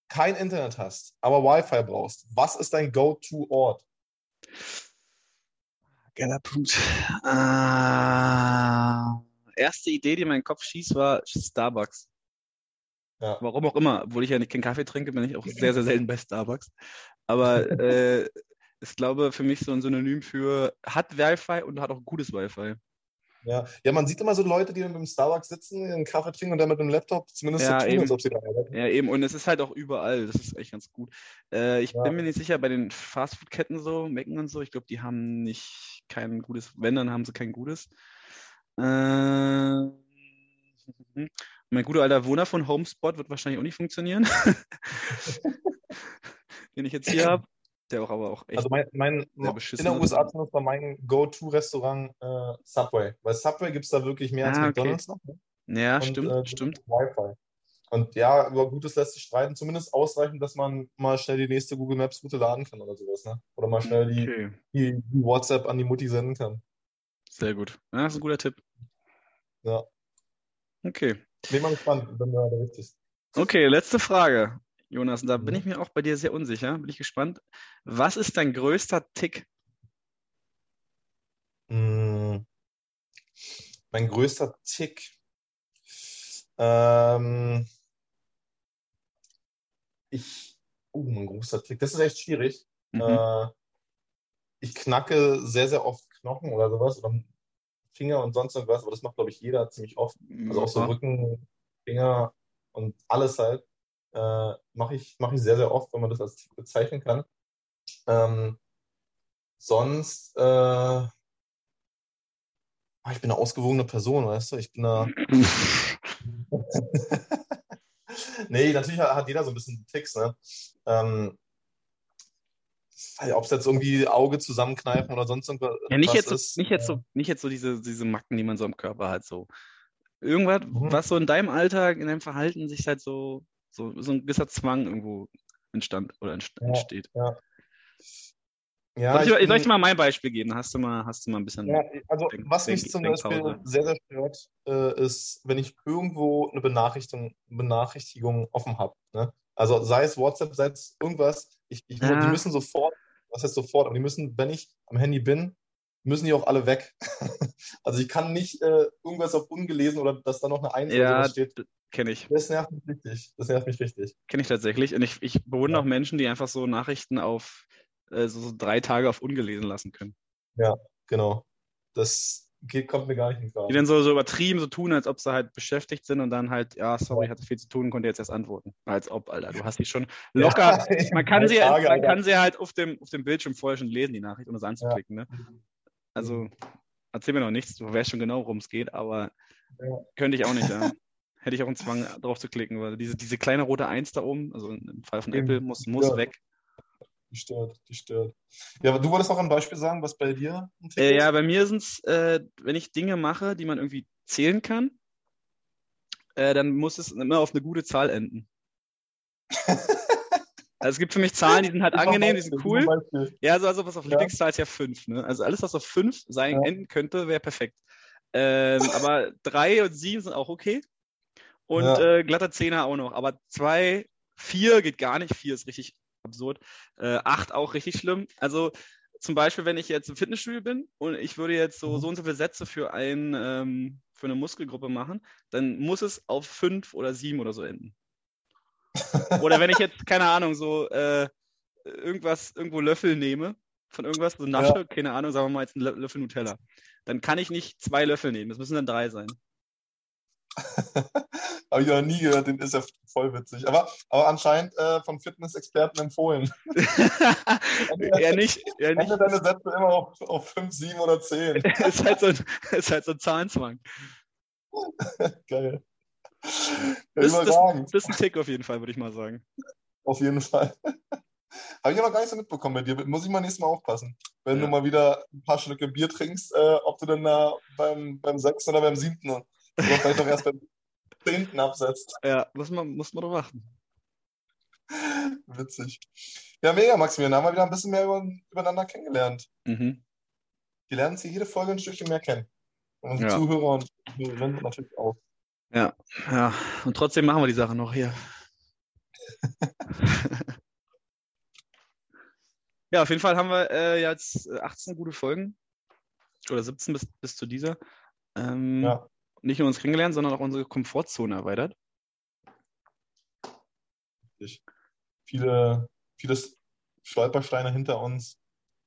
kein Internet hast, aber Wi-Fi brauchst, was ist dein Go-To-Ort? Geiler Punkt. Äh, erste Idee, die in meinen Kopf schießt, war Starbucks. Ja. Warum auch immer, obwohl ich ja nicht keinen Kaffee trinke, bin ich auch sehr, sehr selten bei Starbucks. Aber äh, ist, glaube für mich so ein Synonym für hat Wi-Fi und hat auch gutes Wi-Fi. Ja. ja, man sieht immer so Leute, die dann mit dem Starbucks sitzen, einen Kaffee trinken und dann mit dem Laptop zumindest ja, so tun, eben. als ob sie da arbeiten. Ja, eben. Und es ist halt auch überall. Das ist echt ganz gut. Äh, ich ja. bin mir nicht sicher, bei den Fastfood-Ketten so, Mecken und so, ich glaube, die haben nicht kein gutes, wenn, dann haben sie kein gutes. Äh, mein guter alter Wohner von Homespot wird wahrscheinlich auch nicht funktionieren. Den ich jetzt hier habe. Der auch aber auch echt. Also mein, mein in der USA zumindest war mein Go-To-Restaurant äh, Subway. Weil Subway gibt es da wirklich mehr als ah, McDonalds okay. noch. Ne? Ja, und, stimmt, äh, stimmt. Wi-Fi. Und ja, über Gutes lässt sich streiten. Zumindest ausreichend, dass man mal schnell die nächste Google Maps Route laden kann oder sowas. Ne? Oder mal schnell die, okay. die, die WhatsApp an die Mutti senden kann. Sehr gut. Ja, das ist ein guter Tipp. Ja. Okay. Bin mal gespannt, wenn du da richtig. Okay, letzte Frage, Jonas. Und da bin ich mir auch bei dir sehr unsicher. Bin ich gespannt. Was ist dein größter Tick? Hm, mein größter Tick. Ähm, ich. Oh, mein größter Tick. Das ist echt schwierig. Mhm. Äh, ich knacke sehr, sehr oft Knochen oder sowas oder Finger und sonst irgendwas, aber das macht, glaube ich, jeder ziemlich oft. Also auch so Rücken, Finger und alles halt. Äh, mache ich, mach ich sehr, sehr oft, wenn man das als Tick bezeichnen kann. Ähm, sonst, äh, ah, ich bin eine ausgewogene Person, weißt du? Ich bin da. nee, natürlich hat jeder so ein bisschen Ticks, ne? Ähm, ob es jetzt irgendwie Auge zusammenkneifen oder sonst irgendwas ja, nicht jetzt ist. So, nicht, jetzt so, nicht jetzt so diese, diese Macken, die man so am Körper hat. So. Irgendwas, mhm. was so in deinem Alltag, in deinem Verhalten sich halt so, so, so ein gewisser Zwang irgendwo entstand oder entsteht. Ja, ja. soll, ich, ich, soll ich mal mein Beispiel geben? Hast du mal, hast du mal ein bisschen. Ja, also, denk, was mich zum Beispiel sehr, sehr stört, äh, ist, wenn ich irgendwo eine Benachrichtigung, Benachrichtigung offen habe. Ne? Also, sei es WhatsApp, sei es irgendwas, ich, ich, ja. Die müssen sofort, was heißt sofort, aber die müssen, wenn ich am Handy bin, müssen die auch alle weg. also ich kann nicht äh, irgendwas auf ungelesen oder dass da noch eine Eins ja, steht. Kenne ich. Das nervt mich richtig. Das nervt mich richtig. Kenne ich tatsächlich. Und ich, ich bewundere ja. auch Menschen, die einfach so Nachrichten auf äh, so, so, drei Tage auf ungelesen lassen können. Ja, genau. Das, geht, kommt mir gar nicht in Frage. Die dann so, so übertrieben so tun, als ob sie halt beschäftigt sind und dann halt, ja, sorry, ich hatte viel zu tun, konnte jetzt erst antworten. Als ob, Alter, du hast die schon locker. Ja, man kann, sie, Frage, man kann sie halt auf dem, auf dem Bildschirm vorher schon lesen, die Nachricht, ohne es anzuklicken. Ja. Ne? Also, erzähl mir noch nichts, du weißt schon genau, worum es geht, aber ja. könnte ich auch nicht, ja. Hätte ich auch einen Zwang, drauf zu klicken, weil diese, diese kleine rote Eins da oben, also im Fall von Apple, muss, muss weg. Die stört, die stört. Ja, aber du wolltest noch ein Beispiel sagen, was bei dir äh, Ja, bei mir sind es, äh, wenn ich Dinge mache, die man irgendwie zählen kann, äh, dann muss es immer auf eine gute Zahl enden. also es gibt für mich Zahlen, die sind halt angenehm, die sind cool. Ja, also, also was auf ja. Lieblingszahl ist ja 5. Ne? Also alles, was auf 5 sein ja. enden könnte, wäre perfekt. Ähm, aber 3 und 7 sind auch okay. Und ja. äh, glatter Zehner auch noch. Aber 2, 4 geht gar nicht. 4 ist richtig absurd. Äh, acht auch richtig schlimm. Also zum Beispiel, wenn ich jetzt im Fitnessstudio bin und ich würde jetzt so, mhm. so und so viele Sätze für, ein, ähm, für eine Muskelgruppe machen, dann muss es auf fünf oder sieben oder so enden. Oder wenn ich jetzt, keine Ahnung, so äh, irgendwas, irgendwo Löffel nehme, von irgendwas, so Nasche, ja. keine Ahnung, sagen wir mal jetzt einen Löffel Nutella, dann kann ich nicht zwei Löffel nehmen, das müssen dann drei sein. Habe ich noch nie gehört, den ist ja voll witzig. Aber, aber anscheinend äh, von Fitnessexperten empfohlen. ja, nicht. Ja, nicht. deine Sätze immer auf, auf 5, 7 oder 10. ist, halt so ein, ist halt so ein Zahnzwang. Geil. Das, das, das ist ein Tick auf jeden Fall, würde ich mal sagen. Auf jeden Fall. Habe ich aber gar nicht so mitbekommen bei dir. Muss ich mal nächstes Mal aufpassen. Wenn ja. du mal wieder ein paar Schlücke Bier trinkst, äh, ob du dann da beim, beim sechsten oder beim siebten oder vielleicht auch erst beim zehnten absetzt. Ja, muss man, muss man doch machen. Witzig. Ja, mega, Maximilian. Da haben wir wieder ein bisschen mehr über, übereinander kennengelernt. Mhm. Wir lernen sie jede Folge ein Stückchen mehr kennen. Und unsere ja. Zuhörer und Zuhörerinnen natürlich auch. Ja, ja. Und trotzdem machen wir die Sache noch hier. ja, auf jeden Fall haben wir äh, jetzt 18 gute Folgen. Oder 17 bis, bis zu dieser. Ähm, ja. Nicht nur uns kennengelernt, sondern auch unsere Komfortzone erweitert. Viele, viele Stolpersteine hinter uns.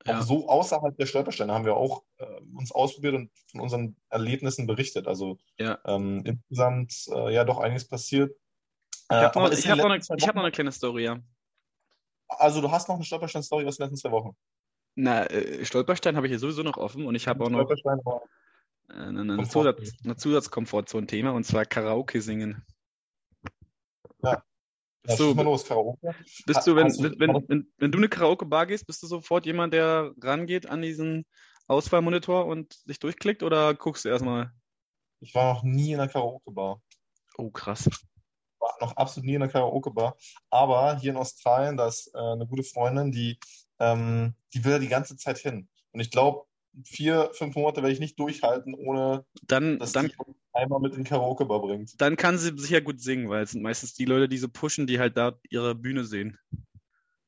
Ja. Auch so außerhalb der Stolpersteine haben wir auch äh, uns ausprobiert und von unseren Erlebnissen berichtet. Also ja. ähm, insgesamt äh, ja doch einiges passiert. Äh, ich habe noch, hab noch, eine, hab noch eine kleine Story, ja. Also du hast noch eine Stolperstein-Story aus den letzten zwei Wochen? Na, äh, Stolperstein habe ich hier sowieso noch offen und ich habe auch noch äh, eine, eine, Zusatz, eine Zusatzkomfortzone-Thema und zwar Karaoke singen. Ja. Bist du, mal los, Karaoke. Bist du, wenn, wenn, wenn, wenn, du eine Karaoke-Bar gehst, bist du sofort jemand, der rangeht an diesen Auswahlmonitor und sich durchklickt oder guckst du erstmal? Ich war noch nie in einer Karaoke-Bar. Oh, krass war noch absolut nie in der Karaoke-Bar. Aber hier in Australien, da ist äh, eine gute Freundin, die, ähm, die will da die ganze Zeit hin. Und ich glaube, vier, fünf Monate werde ich nicht durchhalten, ohne dann, dass dann, einmal mit in Karaoke-Bar bringt. Dann kann sie sicher gut singen, weil es sind meistens die Leute, die so pushen, die halt da ihre Bühne sehen.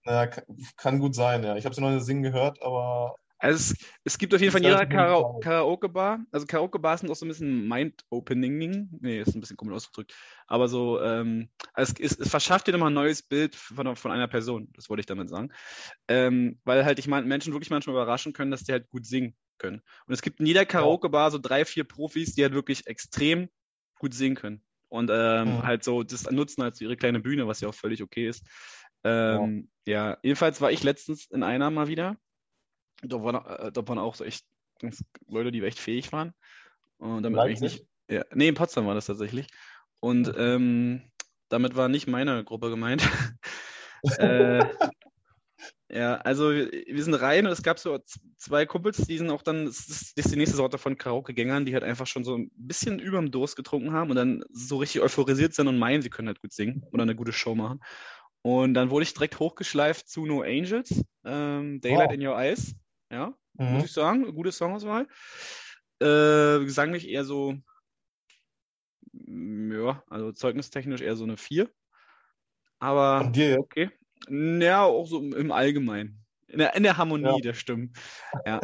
Naja, kann, kann gut sein, ja. Ich habe sie noch nicht singen gehört, aber also es, es, gibt auf jeden Fall in jeder Kara Karaoke-Bar, also Karaoke-Bars sind auch so ein bisschen Mind-Opening. Nee, ist ein bisschen komisch ausgedrückt. Aber so, ähm, es, es, es, verschafft dir nochmal ein neues Bild von, von einer Person, das wollte ich damit sagen. Ähm, weil halt ich meine, Menschen wirklich manchmal überraschen können, dass die halt gut singen können. Und es gibt in jeder Karaoke-Bar so drei, vier Profis, die halt wirklich extrem gut singen können. Und ähm, mhm. halt so das nutzen als ihre kleine Bühne, was ja auch völlig okay ist. Ähm, ja. ja, jedenfalls war ich letztens in einer mal wieder da waren, äh, da waren auch so echt Leute, die echt fähig waren. Und damit ich nicht. Ja, nee, in Potsdam war das tatsächlich. Und ähm, damit war nicht meine Gruppe gemeint. äh, ja, also wir, wir, sind rein und es gab so zwei Kumpels, die sind auch dann, das ist, das ist die nächste Sorte von Karaoke-Gängern, die halt einfach schon so ein bisschen überm Durst getrunken haben und dann so richtig euphorisiert sind und meinen, sie können halt gut singen oder eine gute Show machen. Und dann wurde ich direkt hochgeschleift zu No Angels, ähm, Daylight wow. in Your Eyes. Ja, mhm. muss ich sagen. Gute Songauswahl. Äh, gesanglich eher so, mm, ja, also zeugnistechnisch eher so eine 4. Aber Von dir, ja? okay. Ja, auch so im Allgemeinen. In der, in der Harmonie ja. der Stimmen. Ja.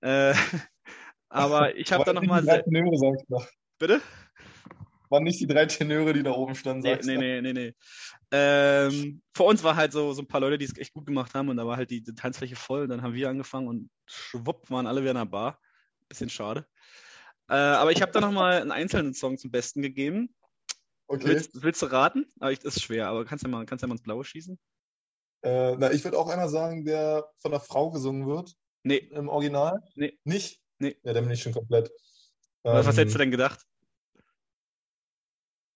äh, aber ich habe da nochmal. Bitte? Waren nicht die drei Tenöre, die da oben standen, nee, sagst nee, nee, nee, nee. Ähm, vor uns war halt so, so ein paar Leute, die es echt gut gemacht haben und da war halt die, die Tanzfläche voll. Dann haben wir angefangen und schwupp waren alle wieder in der Bar. Bisschen schade. Äh, aber ich habe da nochmal einen einzelnen Song zum Besten gegeben. Okay. Willst, willst du raten? Aber ich, das ist schwer, aber kannst du ja mal, kannst ja mal ins Blaue schießen? Äh, na, ich würde auch einer sagen, der von einer Frau gesungen wird. Nee. Im Original? Nee. Nicht? Nee. Ja, dann bin ich schon komplett. Ähm, was hättest du denn gedacht?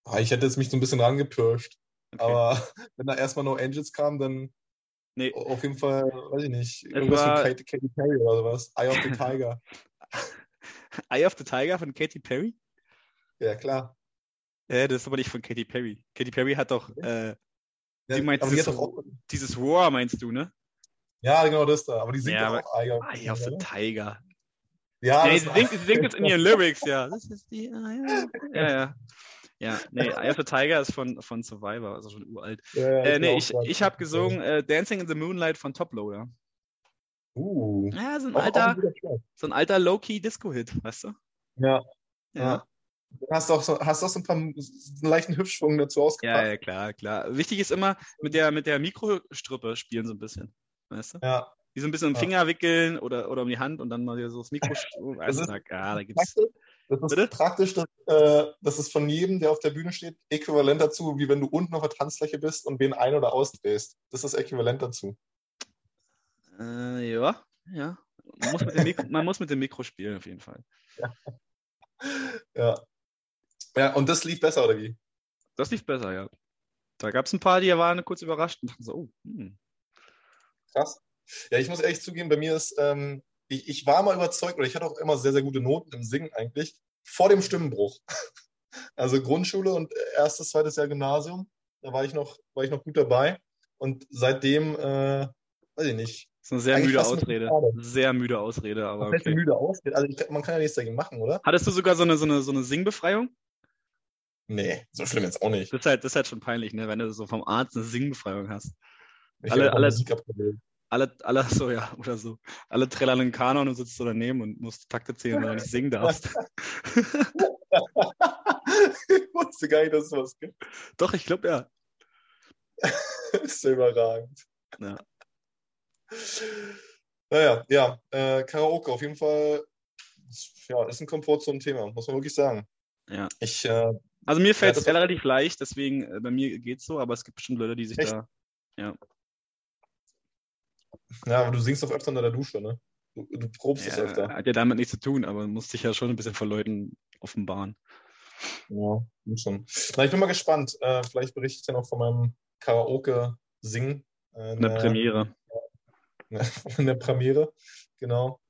Ah, ich hätte jetzt mich so ein bisschen rangepirscht. Okay. Aber wenn da erstmal No Angels kam, dann nee. auf jeden Fall, weiß ich nicht, irgendwas war... von Katy, Perry oder sowas. Eye of the Tiger. Eye of the Tiger von Katy Perry? Ja, klar. Ja, das ist aber nicht von Katy Perry. Katy Perry hat doch, äh, ja, die meinst dieses, auch... dieses Roar meinst du, ne? Ja, genau das da. Aber die singt ja, auch Eye of, Eye of the Tiger. Ja, nee, sie, singt, sie singt jetzt in ihren Lyrics, ja. Das ist die Ja, ja. Ja, nee, Eye of the Tiger ist von, von Survivor, also schon uralt. Ja, äh, nee, ich, ich habe gesungen äh, Dancing in the Moonlight von Toploader. Uh. Ja, so ein alter, so ein alter Low-Key-Disco-Hit, weißt du? Ja. Ja. Du hast auch so, hast auch so ein paar einen leichten Hüpfschwung dazu ausgepackt. Ja, ja, klar, klar. Wichtig ist immer mit der, mit der Mikrostrippe spielen so ein bisschen. Weißt du? Ja. Die so ein bisschen um den Ja. Finger wickeln oder, oder um die Hand und dann mal so das Mikro. Na, ja, da gibt's. Praktisch, das ist Bitte? praktisch, dass, äh, das ist von jedem, der auf der Bühne steht, äquivalent dazu, wie wenn du unten auf der Tanzfläche bist und wen ein- oder ausdrehst. Das ist äquivalent dazu. Äh, ja, ja. Man muss, mit dem Mikro, man muss mit dem Mikro spielen, auf jeden Fall. Ja. Ja, und das lief besser, oder wie? Das lief besser, ja. Da gab es ein paar, die waren kurz überrascht und dachten so, oh, hm. Krass. Ja, ich muss ehrlich zugeben, bei mir ist, ähm, ich, ich war mal überzeugt, oder ich hatte auch immer sehr, sehr gute Noten im Singen eigentlich, vor dem Stimmenbruch. Also Grundschule und erstes, zweites Jahr Gymnasium, da war ich noch, war ich noch gut dabei. Und seitdem, äh, weiß ich nicht, Das ist eine sehr müde Ausrede. Sehr müde Ausrede, aber okay. müde aus. Also ich, man kann ja nichts dagegen machen, oder? Hattest du sogar so eine, so eine, so eine Singbefreiung? Nee, so schlimm jetzt auch nicht. Das ist, halt, das ist halt schon peinlich, ne? wenn du so vom Arzt eine Singbefreiung hast. Ich Alle- alle-. Alle, alle, so ja, oder so. Alle trällern in Kanon und sitzt so daneben und musst Takte zählen, weil du nicht singen darfst. ich wusste gar nicht, dass es was gibt. Doch, ich glaube ja. Ist ja überragend. Ja. Naja, ja, äh, Karaoke auf jeden Fall ist- ja, ist ein Komfortzone-Thema, muss man wirklich sagen. Ja. Ich, äh, Also mir fällt es das- relativ leicht, deswegen äh, bei mir geht's so, aber es gibt bestimmt Leute, die sich Echt? da. ja, aber du singst doch öfter unter der Dusche, ne? Du, du probst es Ja, öfter. hat ja damit nichts zu tun, aber muss dich ja schon ein bisschen vor Leuten offenbaren. Ja, schon. Na, ich bin mal gespannt. Äh, vielleicht berichte ich dann auch von meinem Karaoke-Singen. Äh, Eine Premiere. in der Premiere, genau.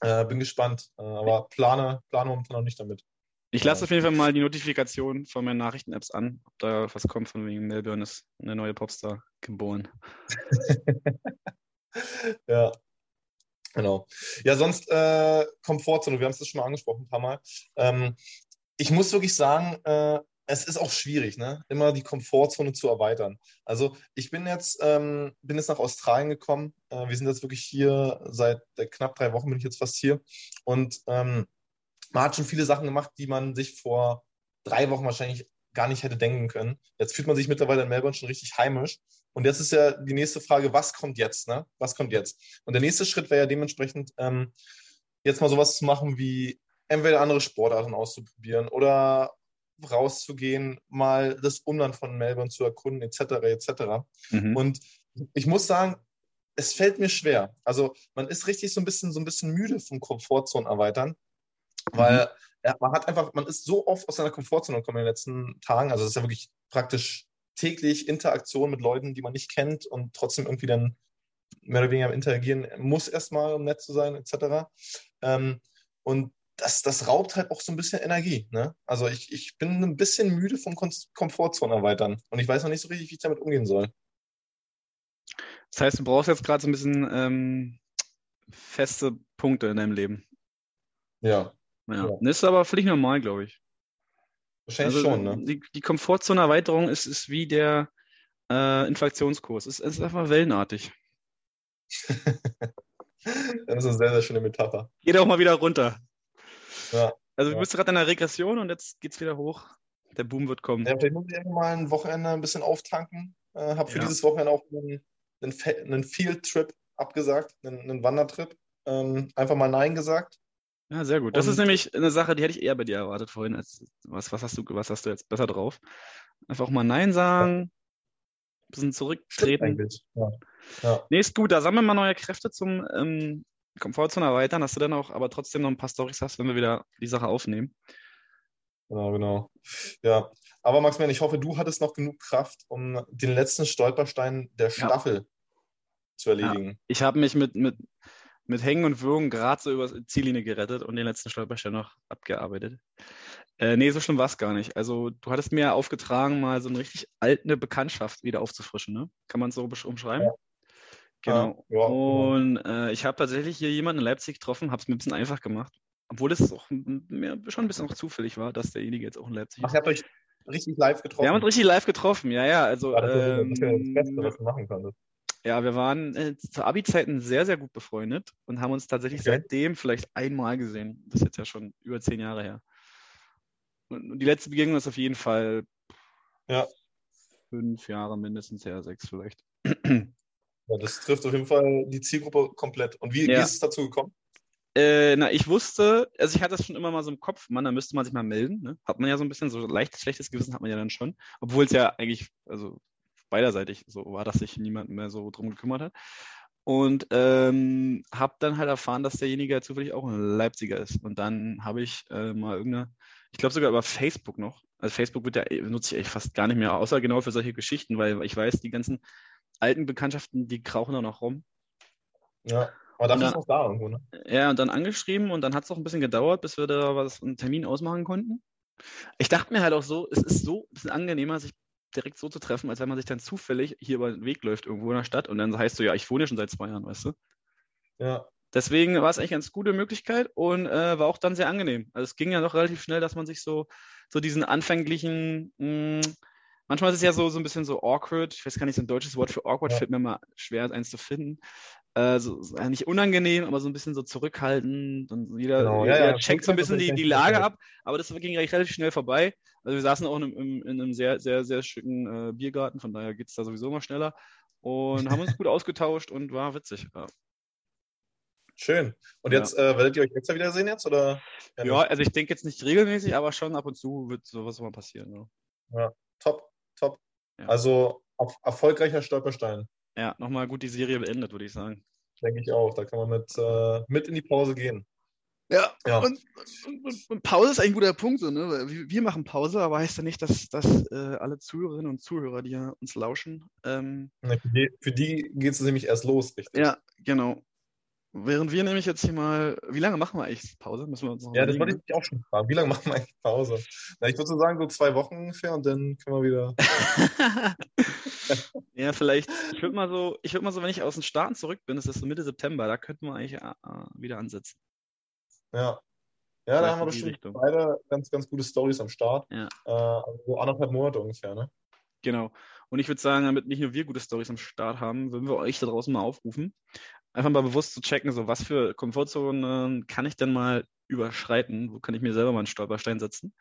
Äh, bin gespannt, äh, aber plane, plane momentan noch nicht damit. Ich lasse auf jeden Fall mal die Notifikation von meinen Nachrichten-Apps an, ob da was kommt von wegen Melbourne ist eine neue Popstar geboren. Ja, genau. Ja, sonst äh, Komfortzone, wir haben es das schon mal angesprochen ein paar Mal. Ähm, ich muss wirklich sagen, äh, es ist auch schwierig, ne? immer die Komfortzone zu erweitern. Also ich bin jetzt, ähm, bin jetzt nach Australien gekommen. Äh, wir sind jetzt wirklich hier, seit äh, knapp drei Wochen bin ich jetzt fast hier. Und ähm, man hat schon viele Sachen gemacht, die man sich vor drei Wochen wahrscheinlich gar nicht hätte denken können. Jetzt fühlt man sich mittlerweile in Melbourne schon richtig heimisch. Und jetzt ist ja die nächste Frage, was kommt jetzt? Ne? Was kommt jetzt? Und der nächste Schritt wäre ja dementsprechend, ähm, jetzt mal sowas zu machen wie entweder andere Sportarten auszuprobieren oder rauszugehen, mal das Umland von Melbourne zu erkunden, etc. etc. Mhm. Und ich muss sagen, es fällt mir schwer. Also man ist richtig so ein bisschen so ein bisschen müde vom Komfortzone erweitern, weil ja, man hat einfach, man ist so oft aus seiner Komfortzone gekommen in den letzten Tagen. Also es ist ja wirklich praktisch täglich Interaktion mit Leuten, die man nicht kennt und trotzdem irgendwie dann mehr oder weniger am interagieren muss erstmal, um nett zu sein, etc. Ähm, und das, das raubt halt auch so ein bisschen Energie. Ne? Also ich, ich bin ein bisschen müde vom Kom Komfortzone erweitern und ich weiß noch nicht so richtig, wie ich damit umgehen soll. Das heißt, du brauchst jetzt gerade so ein bisschen ähm, feste Punkte in deinem Leben. Ja, Ja. Ja. Das ist aber völlig normal, glaube ich. Wahrscheinlich Also, schon. Ne? Die, die Komfortzone-Erweiterung ist, ist wie der äh, Inflationskurs. Es, es ist einfach wellenartig. Das ist eine sehr, sehr schöne Metapher. Geht auch mal wieder runter. Ja. Also du Ja. bist gerade in der Regression und jetzt geht's wieder hoch. Der Boom wird kommen. Ja, vielleicht muss ich mal ein Wochenende ein bisschen auftanken. Äh, habe für Ja. dieses Wochenende auch einen, einen, einen Field-Trip abgesagt, einen, einen Wandertrip. Ähm, einfach mal Nein gesagt. Ja, sehr gut. Das ist Und- nämlich eine Sache, die hätte ich eher bei dir erwartet vorhin. Als, was, was, hast du, was hast du jetzt besser drauf? Einfach mal Nein sagen, ein bisschen zurücktreten. Ja. Ja. Nee, ist gut. Da sammeln wir neue Kräfte zum ähm, Komfortzone erweitern, dass du dann auch aber trotzdem noch ein paar Storys hast, wenn wir wieder die Sache aufnehmen. Genau, genau. Ja, aber Maximilian, ich hoffe, du hattest noch genug Kraft, um den letzten Stolperstein der Staffel zu erledigen. Ich habe mich mit, mit, mit Hängen und Würgen gerade so über die Ziellinie gerettet und den letzten Stolperstein noch abgearbeitet. Äh, nee, so schlimm war es gar nicht. Also, du hattest mir aufgetragen, mal so eine richtig alte Bekanntschaft wieder aufzufrischen, ne? Kann man es so umschreiben? Ja. Genau. Ja, ja, genau. Und äh, ich habe tatsächlich hier jemanden in Leipzig getroffen, habe es mir ein bisschen einfach gemacht. Obwohl es auch mir schon ein bisschen auch zufällig war, dass derjenige jetzt auch in Leipzig Ach, ist. ihr habt euch richtig live getroffen. Wir haben uns richtig live getroffen, ja, ja. Also, Ja, das ist ja- das ist ja das ähm, Beste, was du machen konntest. Ja, wir waren äh, zu Abi-Zeiten sehr, sehr gut befreundet und haben uns tatsächlich Okay. seitdem vielleicht einmal gesehen. Das ist jetzt ja schon über zehn Jahre her. Und die letzte Begegnung ist auf jeden Fall Ja. fünf Jahre mindestens her, sechs vielleicht. Ja, das trifft auf jeden Fall die Zielgruppe komplett. Und wie, wie Ja. ist es dazu gekommen? Äh, na, ich wusste, also ich hatte das schon immer mal so im Kopf, Mann, da müsste man sich mal melden. Ne? Hat man ja so ein bisschen, so leicht schlechtes Gewissen hat man ja dann schon. Obwohl es ja eigentlich, also beiderseitig so war, dass sich niemand mehr so drum gekümmert hat. Und ähm, habe dann halt erfahren, dass derjenige zufällig auch ein Leipziger ist. Und dann habe ich äh, mal irgendeine, ich glaube sogar über Facebook noch, also Facebook wird ja, nutze ich eigentlich fast gar nicht mehr, außer genau für solche Geschichten, weil ich weiß, die ganzen alten Bekanntschaften, die krauchen da noch rum. Ja. Aber dafür Na- ist noch da irgendwo, ne? Ja, und dann angeschrieben und dann hat es auch ein bisschen gedauert, bis wir da was einen Termin ausmachen konnten. Ich dachte mir halt auch so, es ist so ein bisschen angenehmer, sich direkt so zu treffen, als wenn man sich dann zufällig hier über den Weg läuft, irgendwo in der Stadt und dann heißt so, ja, ich wohne ja schon seit zwei Jahren, weißt du? Ja. Deswegen war es eigentlich eine ganz gute Möglichkeit und äh, war auch dann sehr angenehm. Also es ging ja doch relativ schnell, dass man sich so, so diesen anfänglichen, mh, manchmal ist es ja so, so ein bisschen so awkward, ich weiß gar nicht, so ein deutsches Wort für awkward Ja. fällt mir mal schwer, eins zu finden. Äh, so, nicht unangenehm, aber so ein bisschen so zurückhaltend und jeder, Genau, ja, jeder ja, checkt so ein bisschen die, die Lage ab, aber das ging relativ schnell vorbei. Also wir saßen auch in, einem- in einem sehr, sehr, sehr schicken äh, Biergarten, von daher geht es da sowieso immer schneller und haben uns gut ausgetauscht und war witzig. Ja. Schön. Und Ja. jetzt äh, werdet ihr euch extra wiedersehen jetzt? Oder? Ja, nicht? also ich denke jetzt nicht regelmäßig, aber schon ab und zu wird sowas mal passieren. Ja, Top, top. Ja. Also auf, erfolgreicher Stolperstein, ja nochmal gut die Serie beendet, würde ich sagen. denke ich auch. Da kann man mit, äh, mit in die Pause gehen. Ja, Ja. Und, und, und, Pause ist ein guter Punkt. So, ne? Wir, machen Pause, aber heißt ja nicht, dass, dass äh, alle Zuhörerinnen und Zuhörer, die ja uns lauschen, ähm, Für die, für die geht es nämlich erst los, richtig? ja, genau. Während wir nämlich jetzt hier mal, wie lange machen wir eigentlich Pause? Müssen wir uns noch Ja, das wollte ich dich auch schon fragen. Wie lange machen wir eigentlich Pause? Na, ich würde so sagen, so zwei Wochen ungefähr und dann können wir wieder. ja, vielleicht, ich würde mal so, ich würde mal so, wenn ich aus den Staaten zurück bin, das ist so Mitte September, da könnten wir eigentlich äh, wieder ansetzen. Ja. Ja, da haben wir bestimmt Richtung. beide ganz, ganz gute Stories am Start. Ja. Äh, also so anderthalb Monate ungefähr, ne? Genau. Und ich würde sagen, damit nicht nur wir gute Stories am Start haben, würden wir euch da draußen mal aufrufen, einfach mal bewusst zu checken, so was für Komfortzonen kann ich denn mal überschreiten, wo kann ich mir selber mal einen Stolperstein setzen.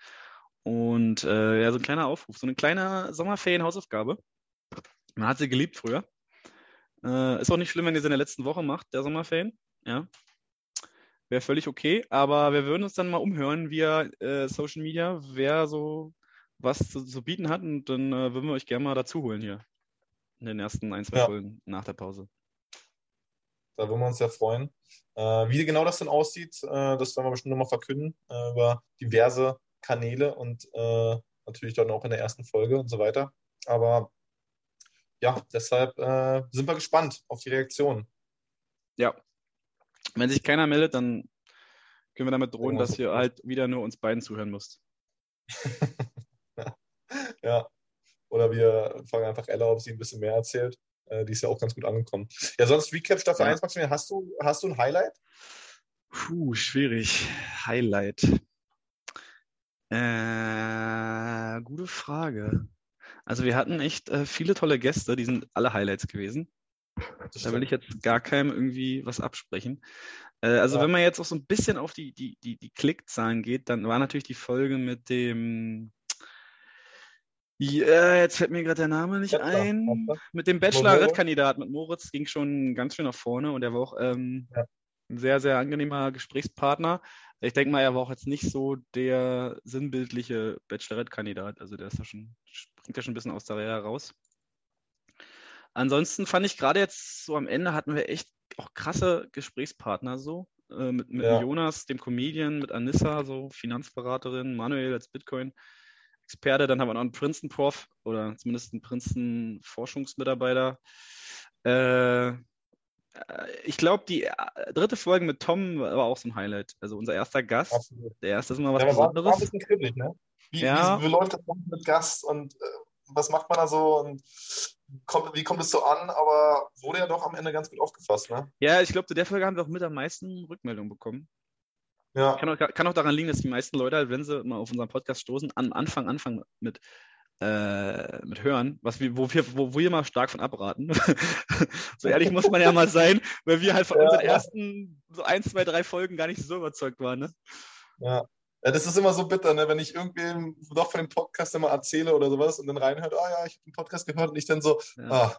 Und äh, ja, so ein kleiner Aufruf, so eine kleine Sommerferien-Hausaufgabe. Man hat sie geliebt früher. Äh, ist auch nicht schlimm, wenn ihr sie in der letzten Woche macht, der Sommerferien. Ja. Wäre völlig okay, aber wir würden uns dann mal umhören via äh, Social Media, wer so was zu, zu bieten hat und dann äh, würden wir euch gerne mal dazu holen hier in den ersten ein, zwei Ja. Folgen nach der Pause. Da würden wir uns sehr freuen. Äh, wie genau das denn aussieht, äh, das werden wir bestimmt nochmal verkünden äh, über diverse Kanäle und äh, natürlich dann auch in der ersten Folge und so weiter. Aber ja, deshalb äh, sind wir gespannt auf die Reaktion. Ja. Wenn sich keiner meldet, dann können wir damit drohen, Irgendwas dass ihr halt wieder nur uns beiden zuhören müsst. Ja. Oder wir fragen einfach Ella, ob sie ein bisschen mehr erzählt. Äh, die ist ja auch ganz gut angekommen. Ja, sonst Recap Staffel Ja. 1, Maximilian, hast du, hast du ein Highlight? Puh, schwierig. Highlight. Äh, gute Frage. Also wir hatten echt äh, viele tolle Gäste, die sind alle Highlights gewesen. Da will ich jetzt gar keinem irgendwie was absprechen. Äh, also Ja. wenn man jetzt auch so ein bisschen auf die, die, die, die Klickzahlen geht, dann war natürlich die Folge mit dem, ja, jetzt fällt mir gerade der Name nicht Bachelor, ein, mit dem Bachelorette-Kandidat, mit Moritz, ging schon ganz schön nach vorne und er war auch ähm, Ja. ein sehr, sehr angenehmer Gesprächspartner. Ich denke mal, er war auch jetzt nicht so der sinnbildliche Bachelorette-Kandidat, also der ist da schon, springt ja schon ein bisschen aus der Reihe heraus. Ansonsten fand ich gerade jetzt so am Ende hatten wir echt auch krasse Gesprächspartner so. Äh, mit mit Ja. Jonas, dem Comedian, mit Anissa, so Finanzberaterin, Manuel als Bitcoin-Experte, dann haben wir noch einen Princeton-Prof oder zumindest einen Princeton-Forschungsmitarbeiter. Äh, ich glaube, die äh, dritte Folge mit Tom war auch so ein Highlight. Also unser erster Gast. Absolut. Der erste ist immer was Ja, aber war, war ein Besonderes. bisschen kribbelig, ne? Wie, Ja. wie, wie läuft das mit Gast und äh, was macht man da so und kommt, wie kommt es so an? Aber wurde ja doch am Ende ganz gut aufgefasst, ne? Ja, ich glaube, zu der Folge haben wir auch mit am meisten Rückmeldungen bekommen. Ja, Kann auch, kann auch daran liegen, dass die meisten Leute, halt, wenn sie mal auf unseren Podcast stoßen, am Anfang anfangen mit, äh, mit Hören, was wir, wo, wir, wo wir mal stark von abraten. so ehrlich muss man ja mal sein, weil wir halt von Ja, unseren ja. ersten so ein, zwei, drei Folgen gar nicht so überzeugt waren. Ne? ja. Ja, das ist immer so bitter, ne? wenn ich irgendwem doch von dem Podcast immer erzähle oder sowas und dann reinhört, ah ja, ich habe den Podcast gehört und ich dann so, Ja. ah,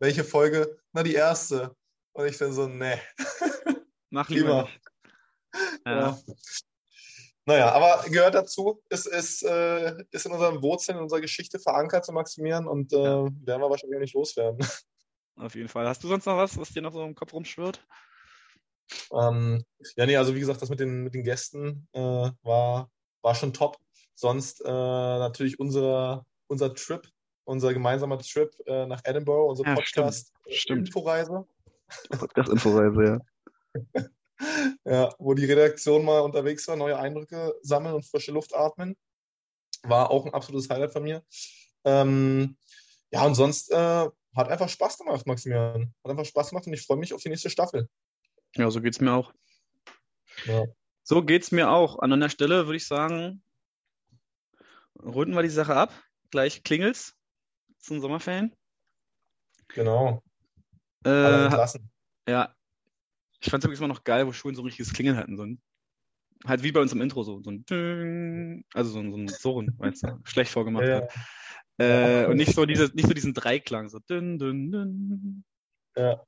welche Folge? Na, die erste. Und ich dann so, ne. Mach lieber. Prima. Ja. Ja. Naja, aber gehört dazu, es ist, äh, ist in unseren Wurzeln, in unserer Geschichte verankert zu Maximieren und äh, Ja. werden wir wahrscheinlich auch nicht loswerden. Auf jeden Fall. Hast du sonst noch was, was dir noch so im Kopf rumschwirrt? Ähm, ja, nee, also wie gesagt, das mit den, mit den Gästen äh, war, war schon top. Sonst äh, natürlich unser, unser Trip, unser gemeinsamer Trip äh, nach Edinburgh, unser Ja, Podcast Stimmt. Inforeise, Podcast-Inforeise, ja. ja, wo die Redaktion mal unterwegs war, neue Eindrücke sammeln und frische Luft atmen. War auch ein absolutes Highlight von mir. Ähm, ja, und sonst äh, hat einfach Spaß gemacht, Maximilian. Hat einfach Spaß gemacht und ich freue mich auf die nächste Staffel. Ja, so geht's mir auch. Ja. So geht's mir auch. An einer Stelle würde ich sagen, runden wir die Sache ab. Gleich klingelt's zum Sommerferien. Genau. Alle Äh, entlassen. ja. Ich fand's übrigens immer noch geil, wo Schulen so ein richtiges Klingeln hatten. So ein, halt wie bei uns im Intro, so, so ein Ding, also so ein, so ein Surren, weißt du, schlecht vorgemacht Ja, hat. Äh, und nicht so, diese, nicht so diesen Dreiklang, so dünn, dünn, dünn. ja.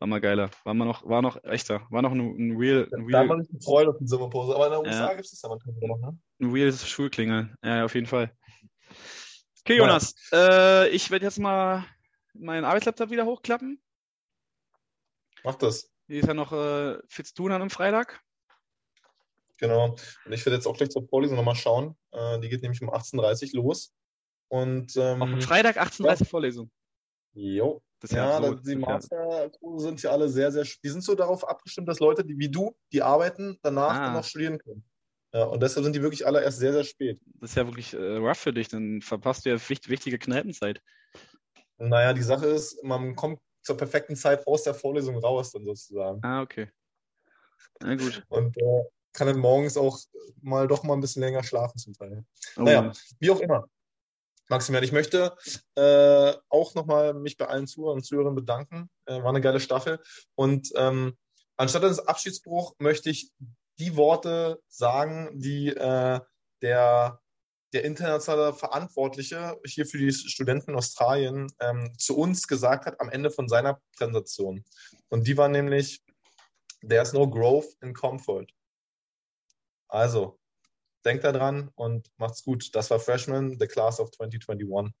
War mal geiler. War mal noch, war noch echter. War noch ein, ein real, ein Da haben wir real, uns gefreut auf die Sommerpause. Aber in den USA Ja. gibt es das ja immer noch, ne? ein reales Schulklingeln. Ja, auf jeden Fall. Okay, Ja. Jonas. Äh, ich werde jetzt mal meinen Arbeitslaptop wieder hochklappen. Mach das. Die ist ja noch äh, viel zu tun an einem Freitag. Genau. Und ich werde jetzt auch gleich zur Vorlesung nochmal schauen. Äh, die geht nämlich um 18.30 Uhr los. Und ähm, Auf Freitag 18.30 Uhr Vorlesung. jo. Das ja, Ja, die ja- Masterkurse sind ja alle sehr, sehr, die sind so darauf abgestimmt, dass Leute, die wie du, die arbeiten, danach Ah. dann noch studieren können. Ja, und deshalb sind die wirklich alle erst sehr, sehr spät. Das ist ja wirklich äh, rough für dich. Dann verpasst du ja wicht, wichtige Kneipenzeit. Naja, die Sache ist, man kommt zur perfekten Zeit aus der Vorlesung raus, dann sozusagen. Ah, okay. Na gut. Und äh, kann dann morgens auch mal doch mal ein bisschen länger schlafen zum Teil. Oh, Naja, wie auch immer. Maximilian, ich möchte äh, auch nochmal mich bei allen Zuhörern und Zuhörern bedanken. Äh, war eine geile Staffel. Und ähm, anstatt eines Abschiedsspruch möchte ich die Worte sagen, die äh, der, der internationale Verantwortliche hier für die Studenten in Australien ähm, zu uns gesagt hat am Ende von seiner Präsentation. Und die war nämlich, there's no growth in comfort. Also, denkt daran und macht's gut. Das war Freshman, the class of 2021.